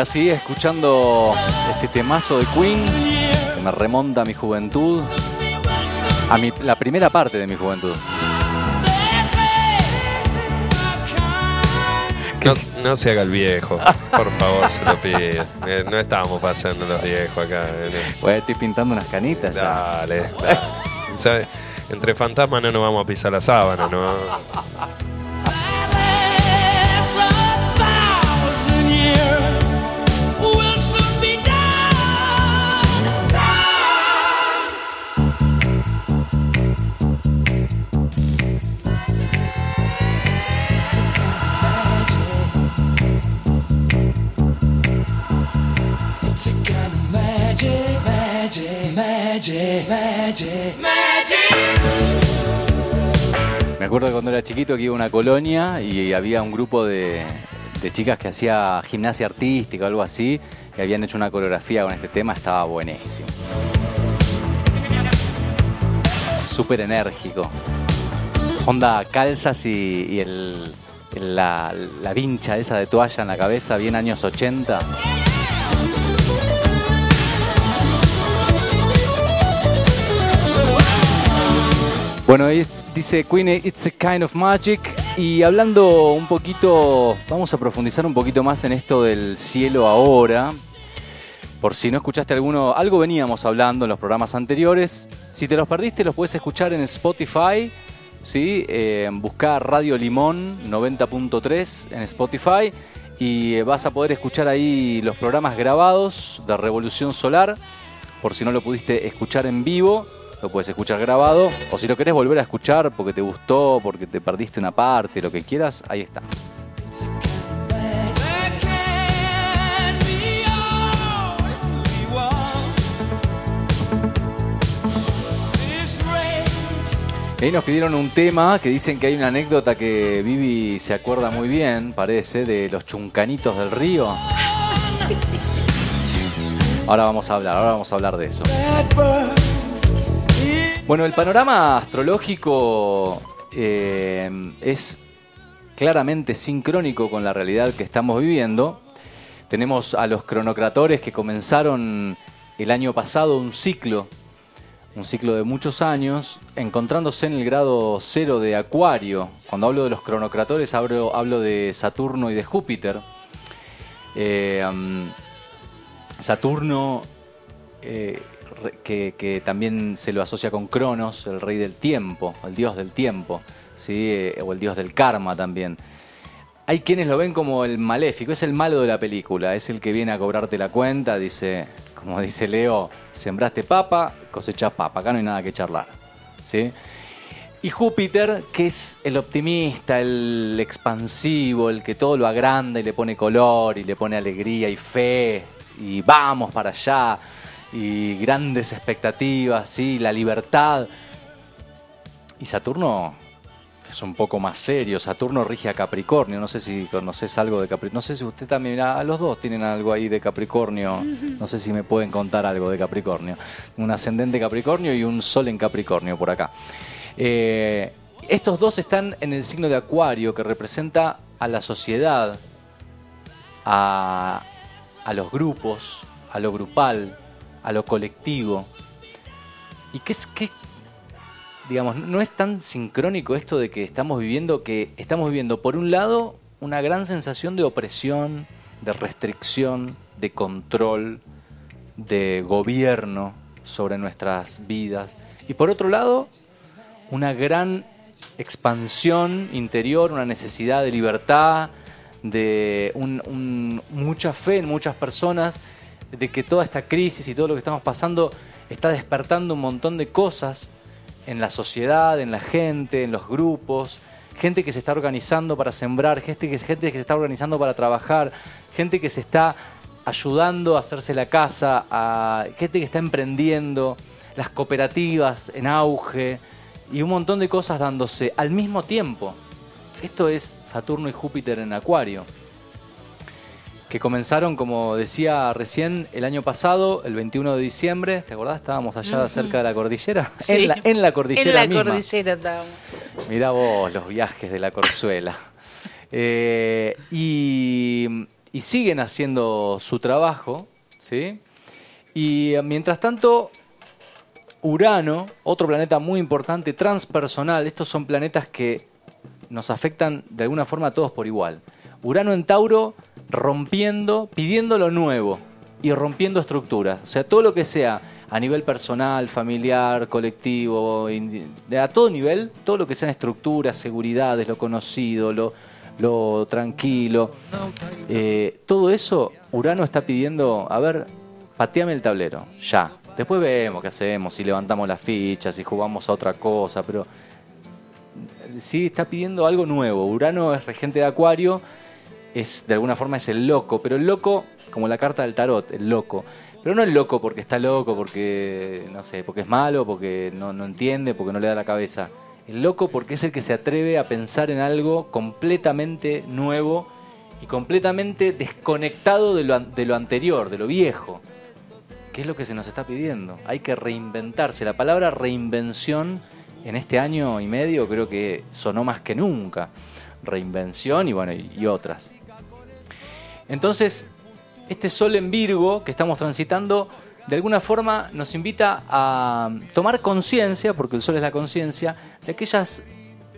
Así, escuchando este temazo de Queen, que me remonta a mi juventud, a mi, la primera parte de mi juventud. No, no se haga el viejo, por favor, se lo pido. Eh, No estamos pasando los viejos acá. eh, estoy pintando unas canitas ya. Dale, dale. ¿Sabe? Entre fantasmas no nos vamos a pisar la sábana, ¿no? Me acuerdo que cuando era chiquito que iba a una colonia y había un grupo de, chicas que hacía gimnasia artística o algo así, y habían hecho una coreografía con este tema, estaba buenísimo. Súper enérgico. Onda calzas y, y el- la, la vincha esa de toalla en la cabeza, bien años 80. Bueno, dice Queen, It's a Kind of Magic. Y hablando un poquito, vamos a profundizar un poquito más en esto del cielo ahora. Por si no escuchaste alguno, algo veníamos hablando en los programas anteriores. Si te los perdiste, los puedes escuchar en Spotify. ¿sí? Eh, buscar Radio Limón 90.3 en Spotify. Y eh, vas a poder escuchar ahí los programas grabados de Revolución Solar. Por si no lo pudiste escuchar en vivo, lo puedes escuchar grabado. O si lo querés volver a escuchar porque te gustó, porque te perdiste una parte, lo que quieras, ahí está. Ahí nos pidieron un tema que dicen que hay una anécdota que Vivi se acuerda muy bien, parece, de los chuncanitos del río. Ahora vamos a hablar, ahora vamos a hablar de eso. Bueno, el panorama astrológico eh, es claramente sincrónico con la realidad que estamos viviendo. Tenemos a los cronocratores que comenzaron el año pasado un ciclo, un ciclo de muchos años, encontrándose en el grado cero de Acuario. Cuando hablo de los cronocratores hablo, hablo de Saturno y de Júpiter. Eh, um, Saturno, eh, que, también se lo asocia con Cronos, el rey del tiempo, el dios del tiempo, ¿sí? Eh, o el dios del karma también. Hay quienes lo ven como el maléfico, es el malo de la película, es el que viene a cobrarte la cuenta, dice, como dice Leo, sembraste papa, cosechas papa, acá no hay nada que charlar. ¿sí? Y Júpiter, que es el optimista, el expansivo, el que todo lo agranda y le pone color y le pone alegría y fe y vamos para allá y grandes expectativas, ¿sí? la libertad. Y Saturno es un poco más serio. Saturno rige a Capricornio. No sé si conoces algo de Capricornio. No sé si usted también, ah, los dos tienen algo ahí de Capricornio. No sé si me pueden contar algo de Capricornio. Un ascendente Capricornio y un sol en Capricornio por acá. Eh, estos dos están en el signo de Acuario, que representa a la sociedad, a, a los grupos, a lo grupal, a lo colectivo. ¿Y qué es qué, digamos, no es tan sincrónico esto de que estamos viviendo que estamos viviendo por un lado una gran sensación de opresión, de restricción, de control, de gobierno sobre nuestras vidas y por otro lado una gran expansión interior, una necesidad de libertad, de un- mucha fe en muchas personas, de que toda esta crisis y todo lo que estamos pasando está despertando un montón de cosas en la sociedad, en la gente, en los grupos, gente que se está organizando para sembrar, gente que, gente que se está organizando para trabajar, gente que se está ayudando a hacerse la casa, gente que está emprendiendo, las cooperativas en auge y un montón de cosas dándose al mismo tiempo. Esto es Saturno y Júpiter en Acuario, que comenzaron, como decía recién, el año pasado, el 21 de diciembre. ¿Te acordás? Estábamos allá cerca de la cordillera. Sí. En, la, en la cordillera En la misma. cordillera estábamos. Mirá vos los viajes de la Corzuela. Eh, y, y siguen haciendo su trabajo, ¿sí? Y mientras tanto, Urano, otro planeta muy importante, transpersonal, estos son planetas que nos afectan de alguna forma a todos por igual. Urano en Tauro rompiendo, pidiendo lo nuevo y rompiendo estructuras. O sea, todo lo que sea a nivel personal, familiar, colectivo, a todo nivel, todo lo que sean estructuras, seguridades, lo conocido, lo, lo tranquilo, eh, todo eso Urano está pidiendo, a ver, pateame el tablero, ya. Después vemos qué hacemos, si levantamos las fichas, si jugamos a otra cosa, pero sí está pidiendo algo nuevo. Urano es regente de Acuario, es de alguna forma es el loco, pero el loco, como la carta del tarot, el loco. Pero no el loco porque está loco, porque no sé, porque es malo, porque no, no entiende, porque no le da la cabeza. El loco porque es el que se atreve a pensar en algo completamente nuevo y completamente desconectado de lo, de lo anterior, de lo viejo. ¿Qué es lo que se nos está pidiendo? Hay que reinventarse. La palabra reinvención en este año y medio creo que sonó más que nunca. Reinvención y bueno, y, y otras. Entonces, este sol en Virgo que estamos transitando, de alguna forma nos invita a tomar conciencia, porque el sol es la conciencia, de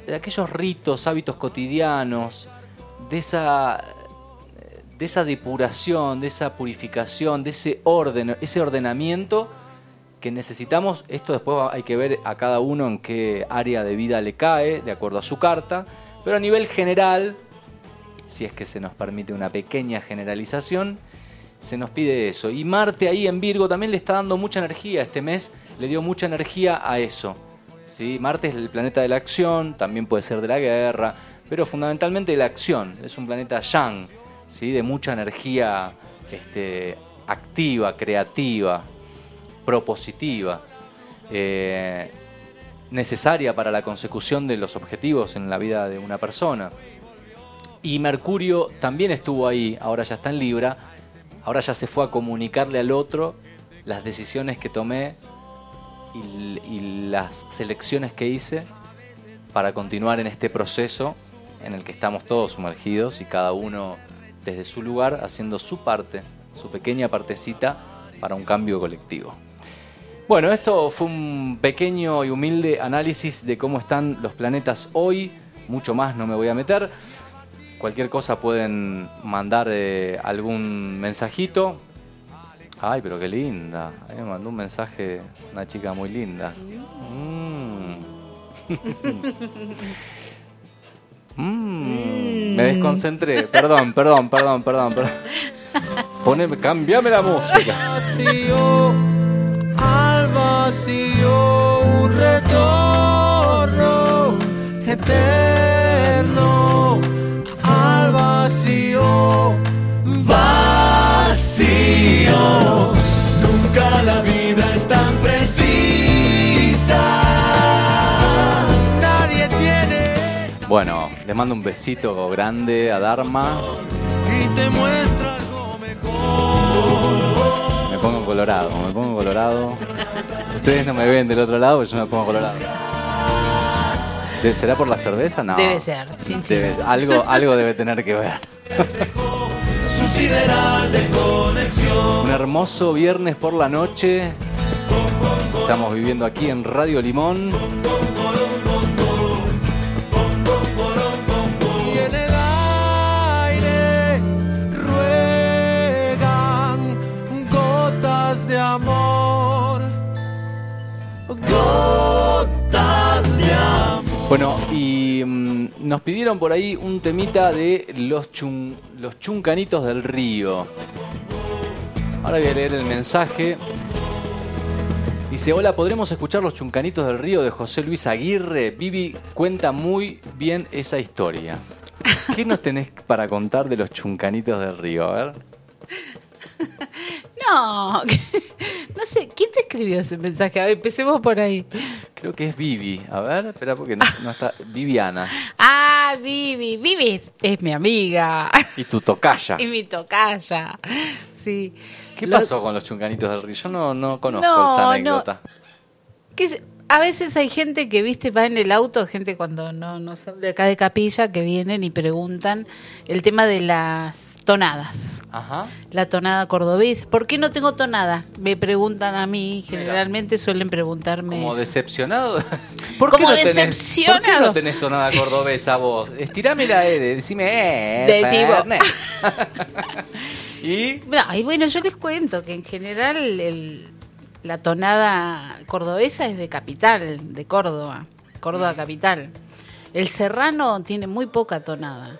de aquellos ritos, hábitos cotidianos, de esa de esa depuración, de esa purificación, de ese orden, ese ordenamiento que necesitamos. Esto después hay que ver a cada uno en qué área de vida le cae, de acuerdo a su carta. Pero a nivel general, si es que se nos permite una pequeña generalización, se nos pide eso. Y Marte ahí en Virgo también le está dando mucha energía. Este mes le dio mucha energía a eso. ¿sí? Marte es el planeta de la acción, también puede ser de la guerra, pero fundamentalmente de la acción. Es un planeta yang, ¿sí? de mucha energía este, activa, creativa, propositiva, eh, necesaria para la consecución de los objetivos en la vida de una persona. Y Mercurio también estuvo ahí, ahora ya está en Libra, ahora ya se fue a comunicarle al otro las decisiones que tomé y, las selecciones que hice para continuar en este proceso en el que estamos todos sumergidos y cada uno desde su lugar haciendo su parte, su pequeña partecita para un cambio colectivo. Bueno, esto fue un pequeño y humilde análisis de cómo están los planetas hoy. Mucho más no me voy a meter. Cualquier cosa pueden mandar eh, algún mensajito. Ay, pero qué linda. Ahí me mandó un mensaje una chica muy linda. Mm. Mm. Me desconcentré. Perdón, perdón, perdón, perdón, perdón. Poneme, cambiame la música. al vacío, un retorno eterno, vacío, vacíos. Nunca la vida es tan precisa. Nadie tiene Bueno, le mando un besito grande a Dharma. y te muestra algo mejor. Me pongo colorado, me pongo colorado. Ustedes no me ven del otro lado, yo me pongo colorado. ¿De- ¿Será por la cerveza? No. Debe ser, chin, chin. Debe- algo, algo debe tener que ver. Un hermoso viernes por la noche. Estamos viviendo aquí en Radio Limón. Y en el aire ruegan gotas de amor. Gotas de amor. Bueno, y mm, nos pidieron por ahí un temita de los, chun- los chuncanitos del río. Ahora voy a leer el mensaje. Dice, hola, ¿podremos escuchar los chuncanitos del río de José Luis Aguirre? Vivi cuenta muy bien esa historia. ¿Qué nos tenés para contar de los chuncanitos del río? A ver. No, no sé, ¿quién te escribió ese mensaje? A ver, empecemos por ahí. Creo que es Vivi. A ver, espera porque no, no está. Viviana. Ah, Vivi, Vivi es, es mi amiga Y tu tocaya. y mi tocaya. Sí. ¿Qué Lo- pasó con los chuncanitos del río? Yo no, no conozco No, esa no. anécdota. ¿Qué se- A veces hay gente que, viste, va en el auto, gente cuando no, no son de acá de Capilla, que vienen y preguntan el tema de las tonadas. Ajá. La tonada cordobés. ¿Por qué no tengo tonada? Me preguntan a mí, generalmente suelen preguntarme. Como eso. decepcionado. ¿Por Como no tenés- decepcionado. ¿Por qué no tenés tonada cordobesa vos? Estirame la E, decime eh. De tipo. Fernet. y No, y bueno, yo les cuento que en general el- la tonada cordobesa es de capital, de Córdoba, Córdoba capital. El serrano tiene muy poca tonada,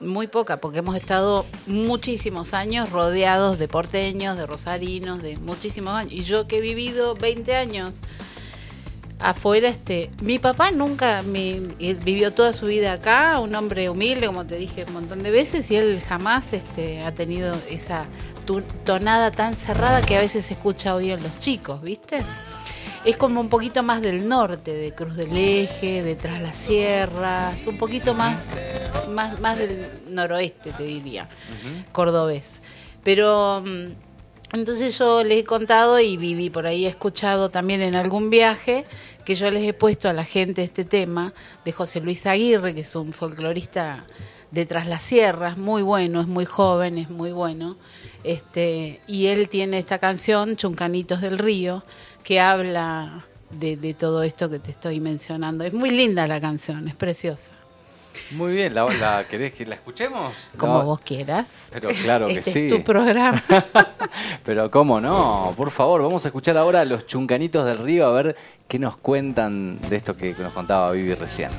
muy poca, porque hemos estado muchísimos años rodeados de porteños, de rosarinos, de muchísimos años. Y yo que he vivido 20 años afuera, este, mi papá nunca él vivió toda su vida acá, un hombre humilde, como te dije un montón de veces, y él jamás este, ha tenido esa tonada tan cerrada que a veces se escucha hoy en los chicos, ¿viste? Es como un poquito más del norte, de Cruz del Eje, de Tras las Sierras, un poquito más, más, más del noroeste, te diría cordobés. Pero mm, entonces yo les he contado y viví por ahí, he escuchado también en algún viaje que yo les he puesto a la gente este tema de José Luis Aguirre, que es un folclorista de Tras las Sierras, muy bueno, es muy joven, es muy bueno. Este, y él tiene esta canción, Chuncanitos del Río, que habla de, de todo esto que te estoy mencionando. Es muy linda la canción, es preciosa. muy bien, ¿la, la querés que la escuchemos? Como No, vos quieras. Pero claro que este sí. es tu programa. Pero cómo no, por favor, vamos a escuchar ahora a los chuncanitos del río a ver qué nos cuentan de esto que nos contaba Vivi recién.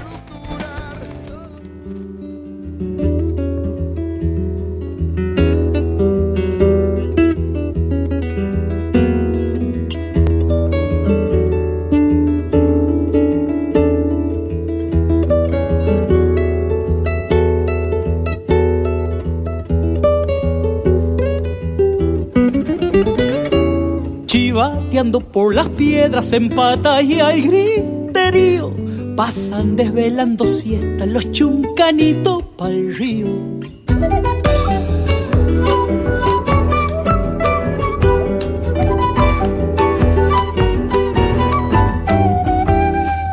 Por las piedras en pata y al griterío Pasan desvelando siestas los chuncanitos pa'l río.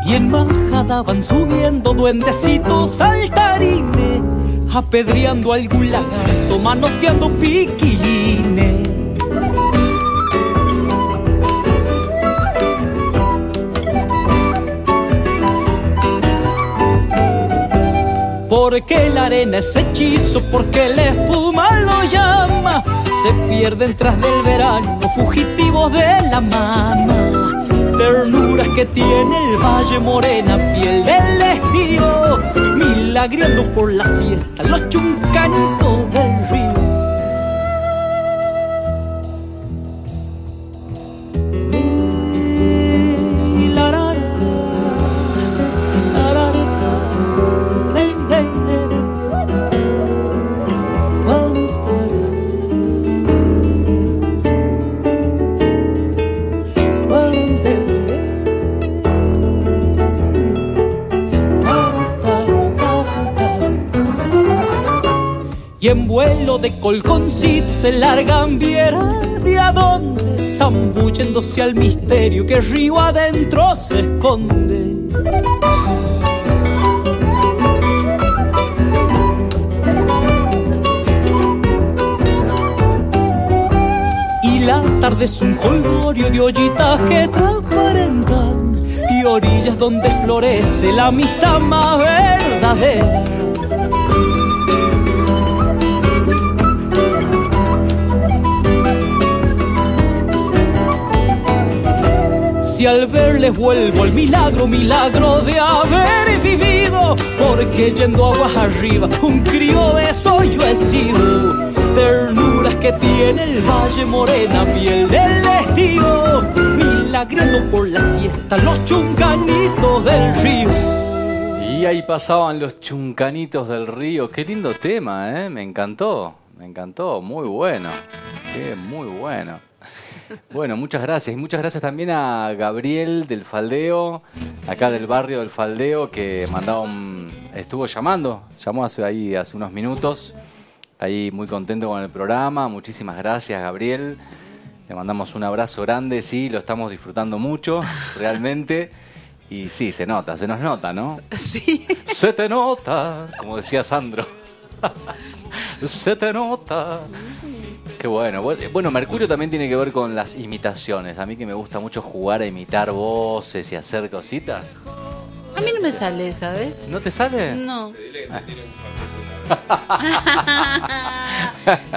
Y en majada van subiendo duendecitos saltarines Apedreando algún lagarto, manoteando piquillines Porque la arena es hechizo, porque la espuma lo llama. Se pierden tras del verano, fugitivos de la mama. Ternuras que tiene el valle morena, piel del estío. Milagreando por la siesta, los chuncanitos del se largan viera de a dónde, zambulléndose al misterio que río adentro se esconde. Y la tarde es un jolgorio de ollitas que transparentan y orillas donde florece la amistad más verdadera. Si al verles vuelvo el milagro, milagro de haber vivido, porque yendo aguas arriba, un crío de eso yo he sido. Ternuras que tiene el valle morena, piel del estío, milagreando por la siesta, los chunganitos del río. Y ahí pasaban los chuncanitos del río. Qué lindo tema, ¿eh? Me encantó, me encantó, muy bueno. Qué muy bueno. Bueno, muchas gracias. Y muchas gracias también a Gabriel del Faldeo, acá del barrio del Faldeo, que mandaba un, estuvo llamando, llamó hace ahí hace unos minutos. Ahí muy contento con el programa. Muchísimas gracias, Gabriel. Le mandamos un abrazo grande, sí, lo estamos disfrutando mucho, realmente. Y sí, se nota, se nos nota, ¿no? Sí. Se te nota, como decía Sandro. se te nota. Qué bueno. Bueno, Mercurio también tiene que ver con las imitaciones. A mí que me gusta mucho jugar a imitar voces y hacer cositas. A mí no me sale, ¿sabes? ¿No te sale? No.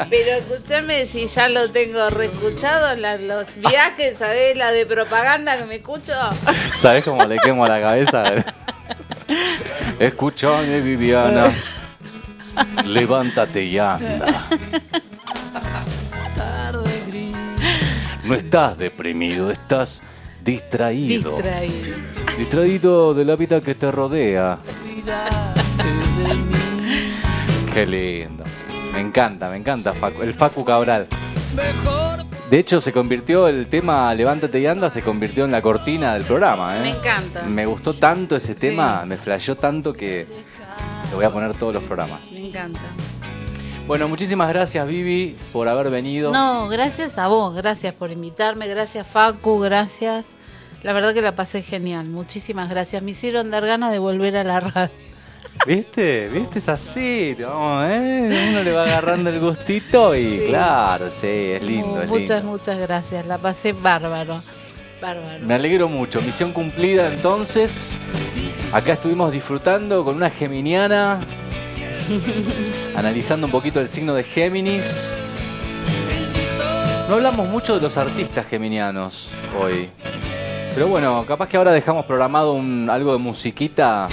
Pero escúchame, si ya lo tengo reescuchado, la- los viajes, ¿sabes? La de propaganda que me escucho. ¿Sabes cómo le quemo la cabeza? Escúchame, Viviana. Levántate y anda. No estás deprimido, estás distraído. Distraído. Distraído de la vida que te rodea. Qué lindo. Me encanta, me encanta Facu- el Facu Cabral. De hecho, se convirtió el tema Levántate y anda, se convirtió en la cortina del programa. ¿eh? Me encanta. Me gustó tanto ese tema, me flasheó tanto que lo voy a poner todos los programas. Me encanta. Bueno, muchísimas gracias Vivi por haber venido. No, gracias a vos, gracias por invitarme, gracias Facu, gracias. La verdad que la pasé genial, muchísimas gracias. Me hicieron dar ganas de volver a la radio. ¿Viste? ¿Viste? Es así. Vamos, ¿eh? Uno le va agarrando el gustito y Sí. claro, sí, es lindo, es muchas, lindo. muchas gracias, la pasé bárbaro. Bárbaro. Me alegro mucho. Misión cumplida entonces. Acá estuvimos disfrutando con una geminiana, analizando un poquito el signo de Géminis. No hablamos mucho de los artistas geminianos hoy. Pero bueno, capaz que ahora dejamos programado un, algo de musiquita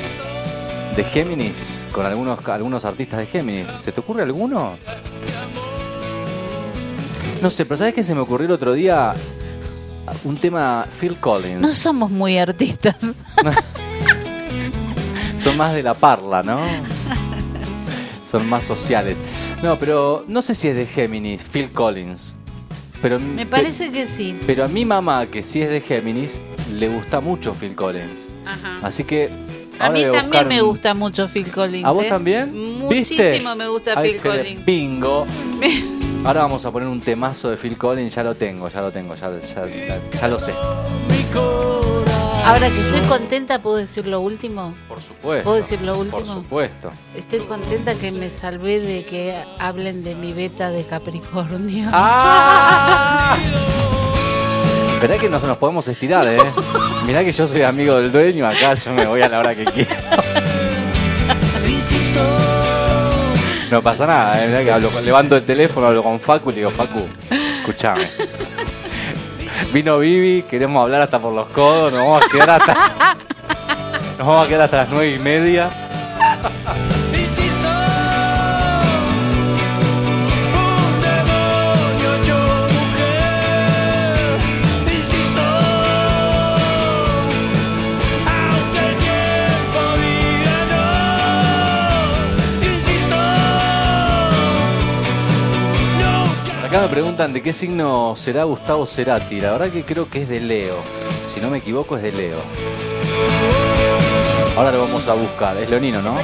de Géminis con algunos, algunos artistas de Géminis. ¿Se te ocurre alguno? No sé, pero ¿sabes qué se me ocurrió el otro día? Un tema Phil Collins. No somos muy artistas. Son más de la parla, ¿no? Son más sociales. No, pero no sé si es de Géminis, Phil Collins. Pero Me parece que sí. Pero a mi mamá, que sí es de Géminis, le gusta mucho Phil Collins. Ajá. Así que. A mí también buscar me gusta mucho Phil Collins. ¿A vos ¿eh? también? Muchísimo ¿Viste? me gusta Ay, Phil Collins. Bingo. Ahora vamos a poner un temazo de Phil Collins, ya lo tengo, ya lo tengo, ya, ya- ya lo sé. Ahora que estoy contenta, ¿puedo decir lo último? Por supuesto. ¿Puedo decir lo Por último? supuesto. Estoy contenta que me salvé de que hablen de mi beta de Capricornio. ¡Ah! Esperá que nos, nos podemos estirar, ¿eh? Mirá que yo soy amigo del dueño, acá yo me voy a la hora que quiero. No pasa nada, ¿eh? Mirá que hablo con- levanto el teléfono, hablo con Facu y le digo, Facu, escuchame. Vino Vivi, queremos hablar hasta por los codos, nos vamos a quedar hasta, nos vamos a quedar hasta las nueve y media. Acá me preguntan de qué signo será Gustavo Cerati. La verdad que creo que es de Leo. Si no me equivoco es de Leo. Ahora lo vamos a buscar. Es leonino, ¿no?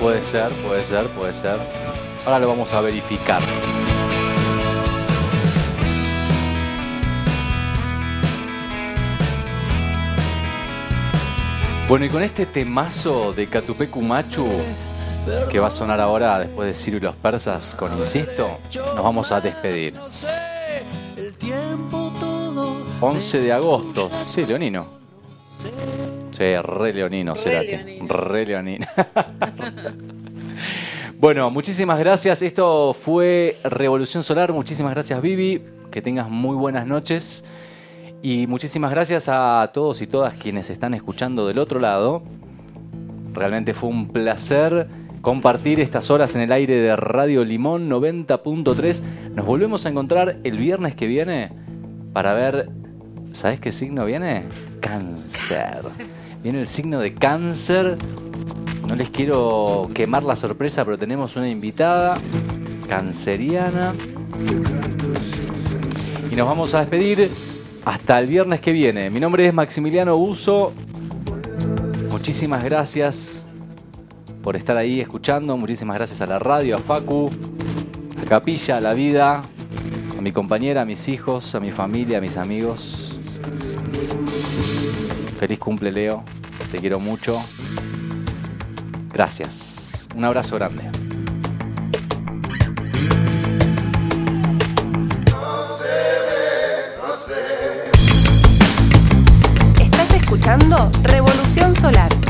Puede ser, puede ser, puede ser. Ahora lo vamos a verificar. Bueno, y con este temazo de Catupecu Machu, que va a sonar ahora después de Ciro y los persas con Insisto, nos vamos a despedir. 11 de agosto. Sí, Leonino. Sí, re Leonino, Cerati. leonino. Re Leonino. bueno, muchísimas gracias. Esto fue Revolución Solar. Muchísimas gracias, Vivi. Que tengas muy buenas noches. Y muchísimas gracias a todos y todas quienes están escuchando del otro lado. Realmente fue un placer compartir estas horas en el aire de Radio Limón 90.3. Nos volvemos a encontrar el viernes que viene para ver, ¿sabes qué signo viene? Cáncer. Viene el signo de cáncer. No les quiero quemar la sorpresa, pero tenemos una invitada canceriana. Y nos vamos a despedir hasta el viernes que viene. Mi nombre es Maximiliano Uso. Muchísimas gracias por estar ahí escuchando. Muchísimas gracias a la radio, a Facu, a Capilla, a la vida, a mi compañera, a mis hijos, a mi familia, a mis amigos. Feliz cumple, Leo. Te quiero mucho. Gracias. Un abrazo grande. Estás escuchando Revolución Solar.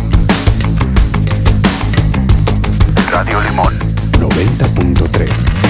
Radio Limón. 90.3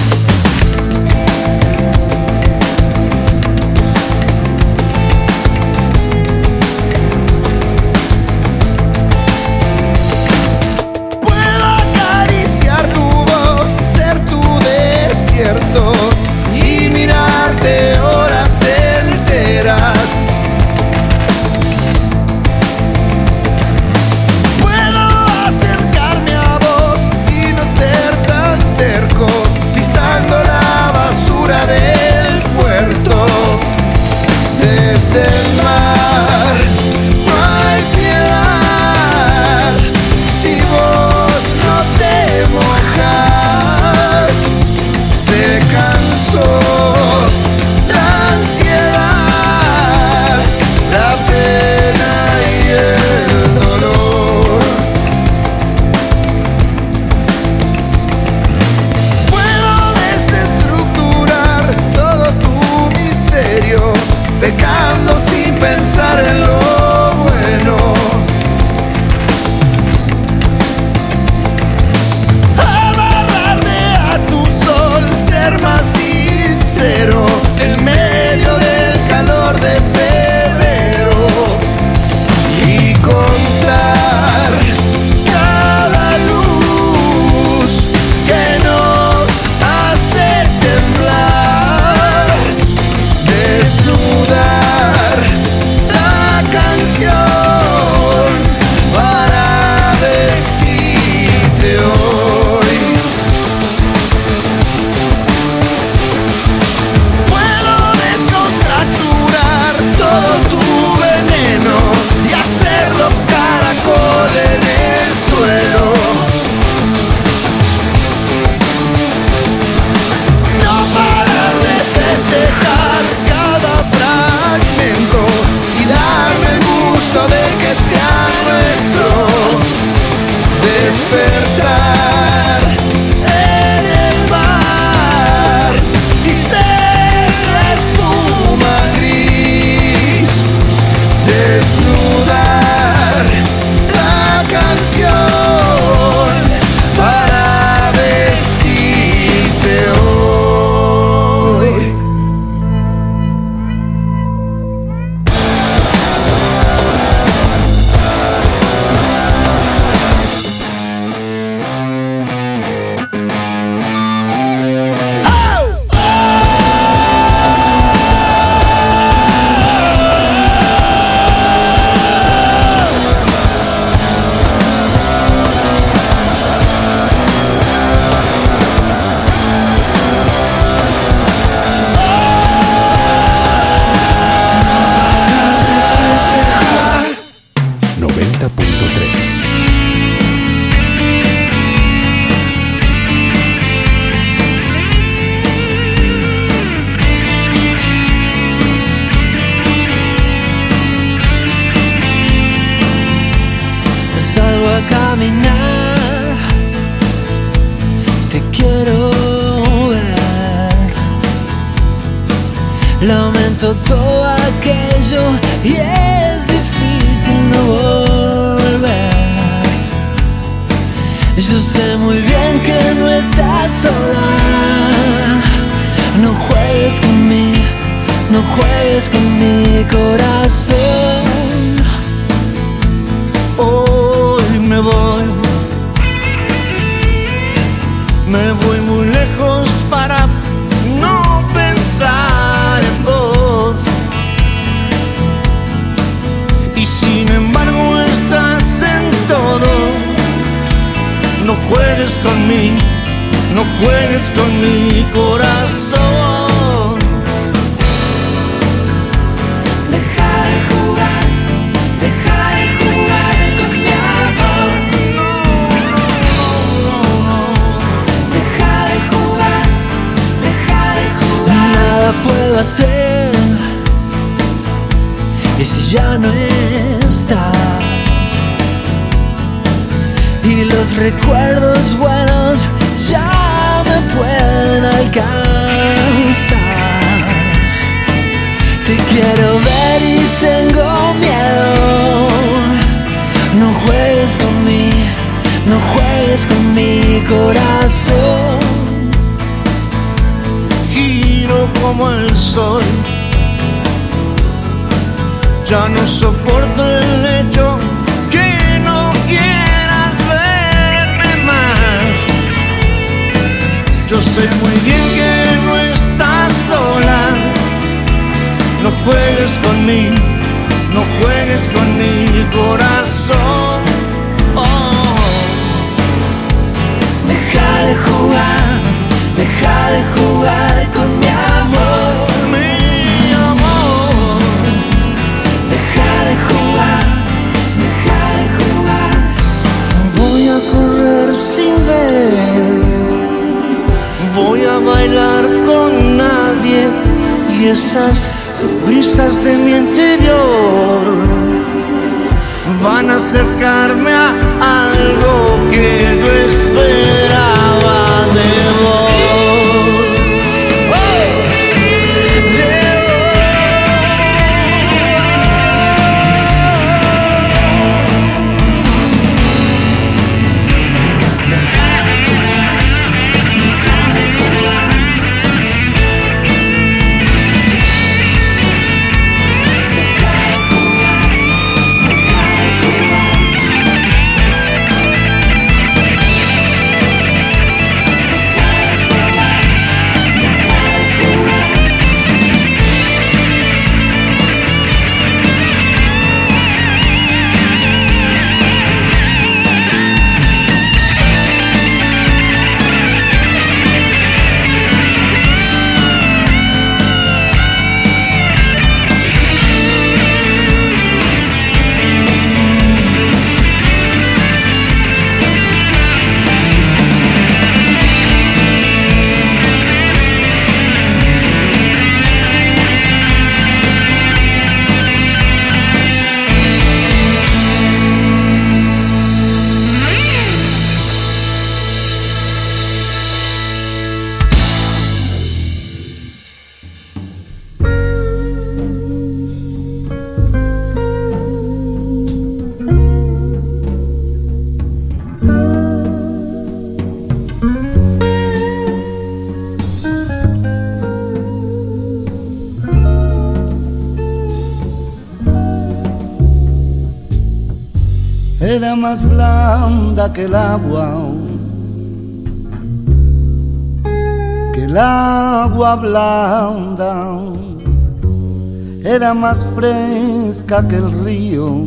Era más fresca que el río,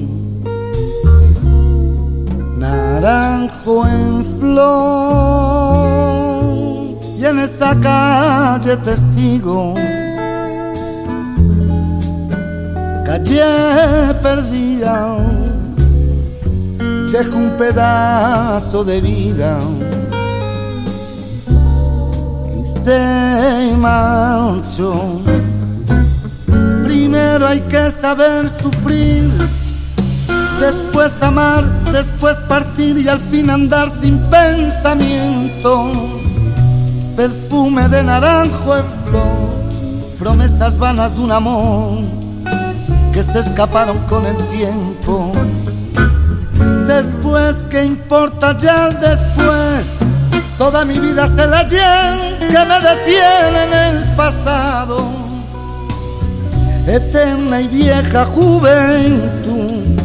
naranjo en flor. Y en esta calle testigo, calle perdida dejo un pedazo de vida marchó. Primero hay que saber sufrir, después amar, después partir y al fin andar sin pensamiento. Perfume de naranjo en flor, promesas vanas de un amor que se escaparon con el tiempo. Después, ¿qué importa ya después? Toda mi vida es el ayer que me detiene en el pasado. Eterna y vieja juventud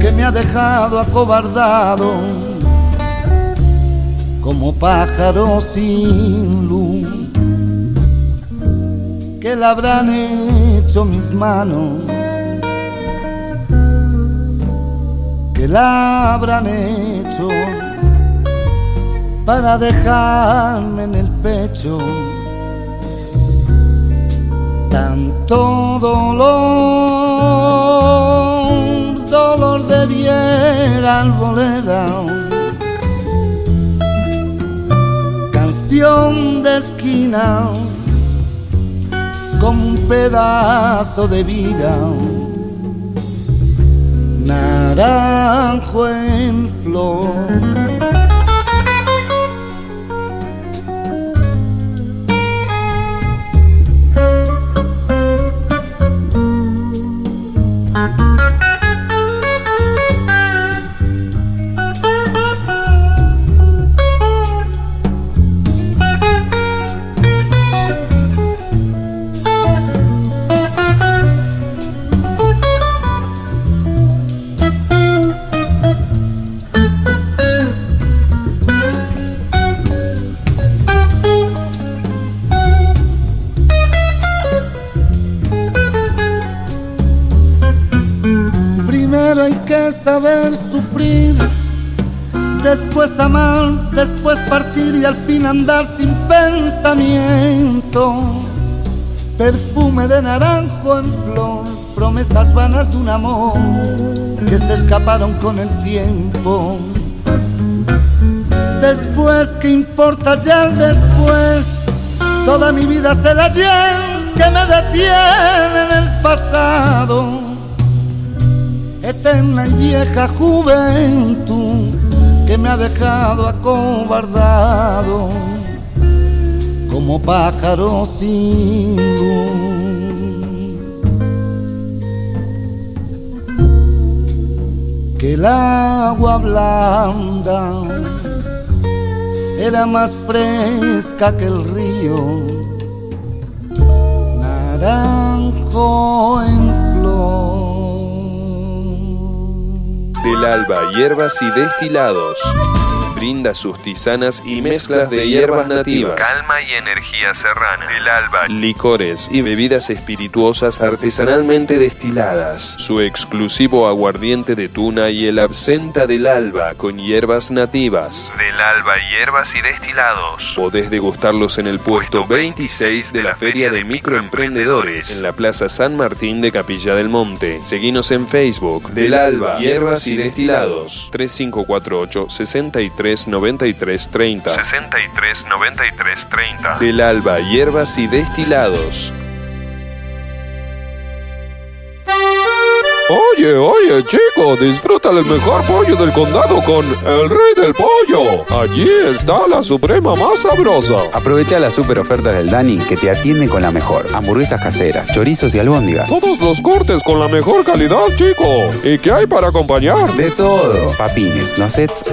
que me ha dejado acobardado como pájaro sin luz. ¿Qué le habrán hecho mis manos? que la habrán hecho para dejarme en el pecho tanto dolor, dolor de vieja arboleda, canción de esquina como un pedazo de vida. Naranjo en flor. Andar sin pensamiento. Perfume de naranjo en flor, promesas vanas de un amor que se escaparon con el tiempo. Después, ¿qué importa ya el después? Toda mi vida se la lleva que me detiene en el pasado eterna y vieja juventud que me ha dejado acobardado como pájaro sin luz. Que el agua blanda era más fresca que el río, naranjo en flor. Del alba, hierbas y destilados. Brinda sus tisanas y mezclas de hierbas nativas. Calma y energía serrana. Del alba. Licores y bebidas espirituosas artesanalmente destiladas. Su exclusivo aguardiente de tuna y el absenta del alba con hierbas nativas. Del alba, hierbas y destilados. Podés degustarlos en el puesto 26 de la Feria de Microemprendedores en la Plaza San Martín de Capilla del Monte. Seguinos en Facebook. Del Alba, Hierbas y Destilados. 3548 63 93 30. 63 93 30. Del Alba, Hierbas y Destilados. Oye, oye, chico, disfruta el mejor pollo del condado con el rey del pollo. Allí está la suprema más sabrosa. Aprovecha las super ofertas del Dani que te atiende con la mejor. Hamburguesas caseras, chorizos y albóndigas. Todos los cortes con la mejor calidad, chico. ¿Y qué hay para acompañar? De todo. Papines, nuggets,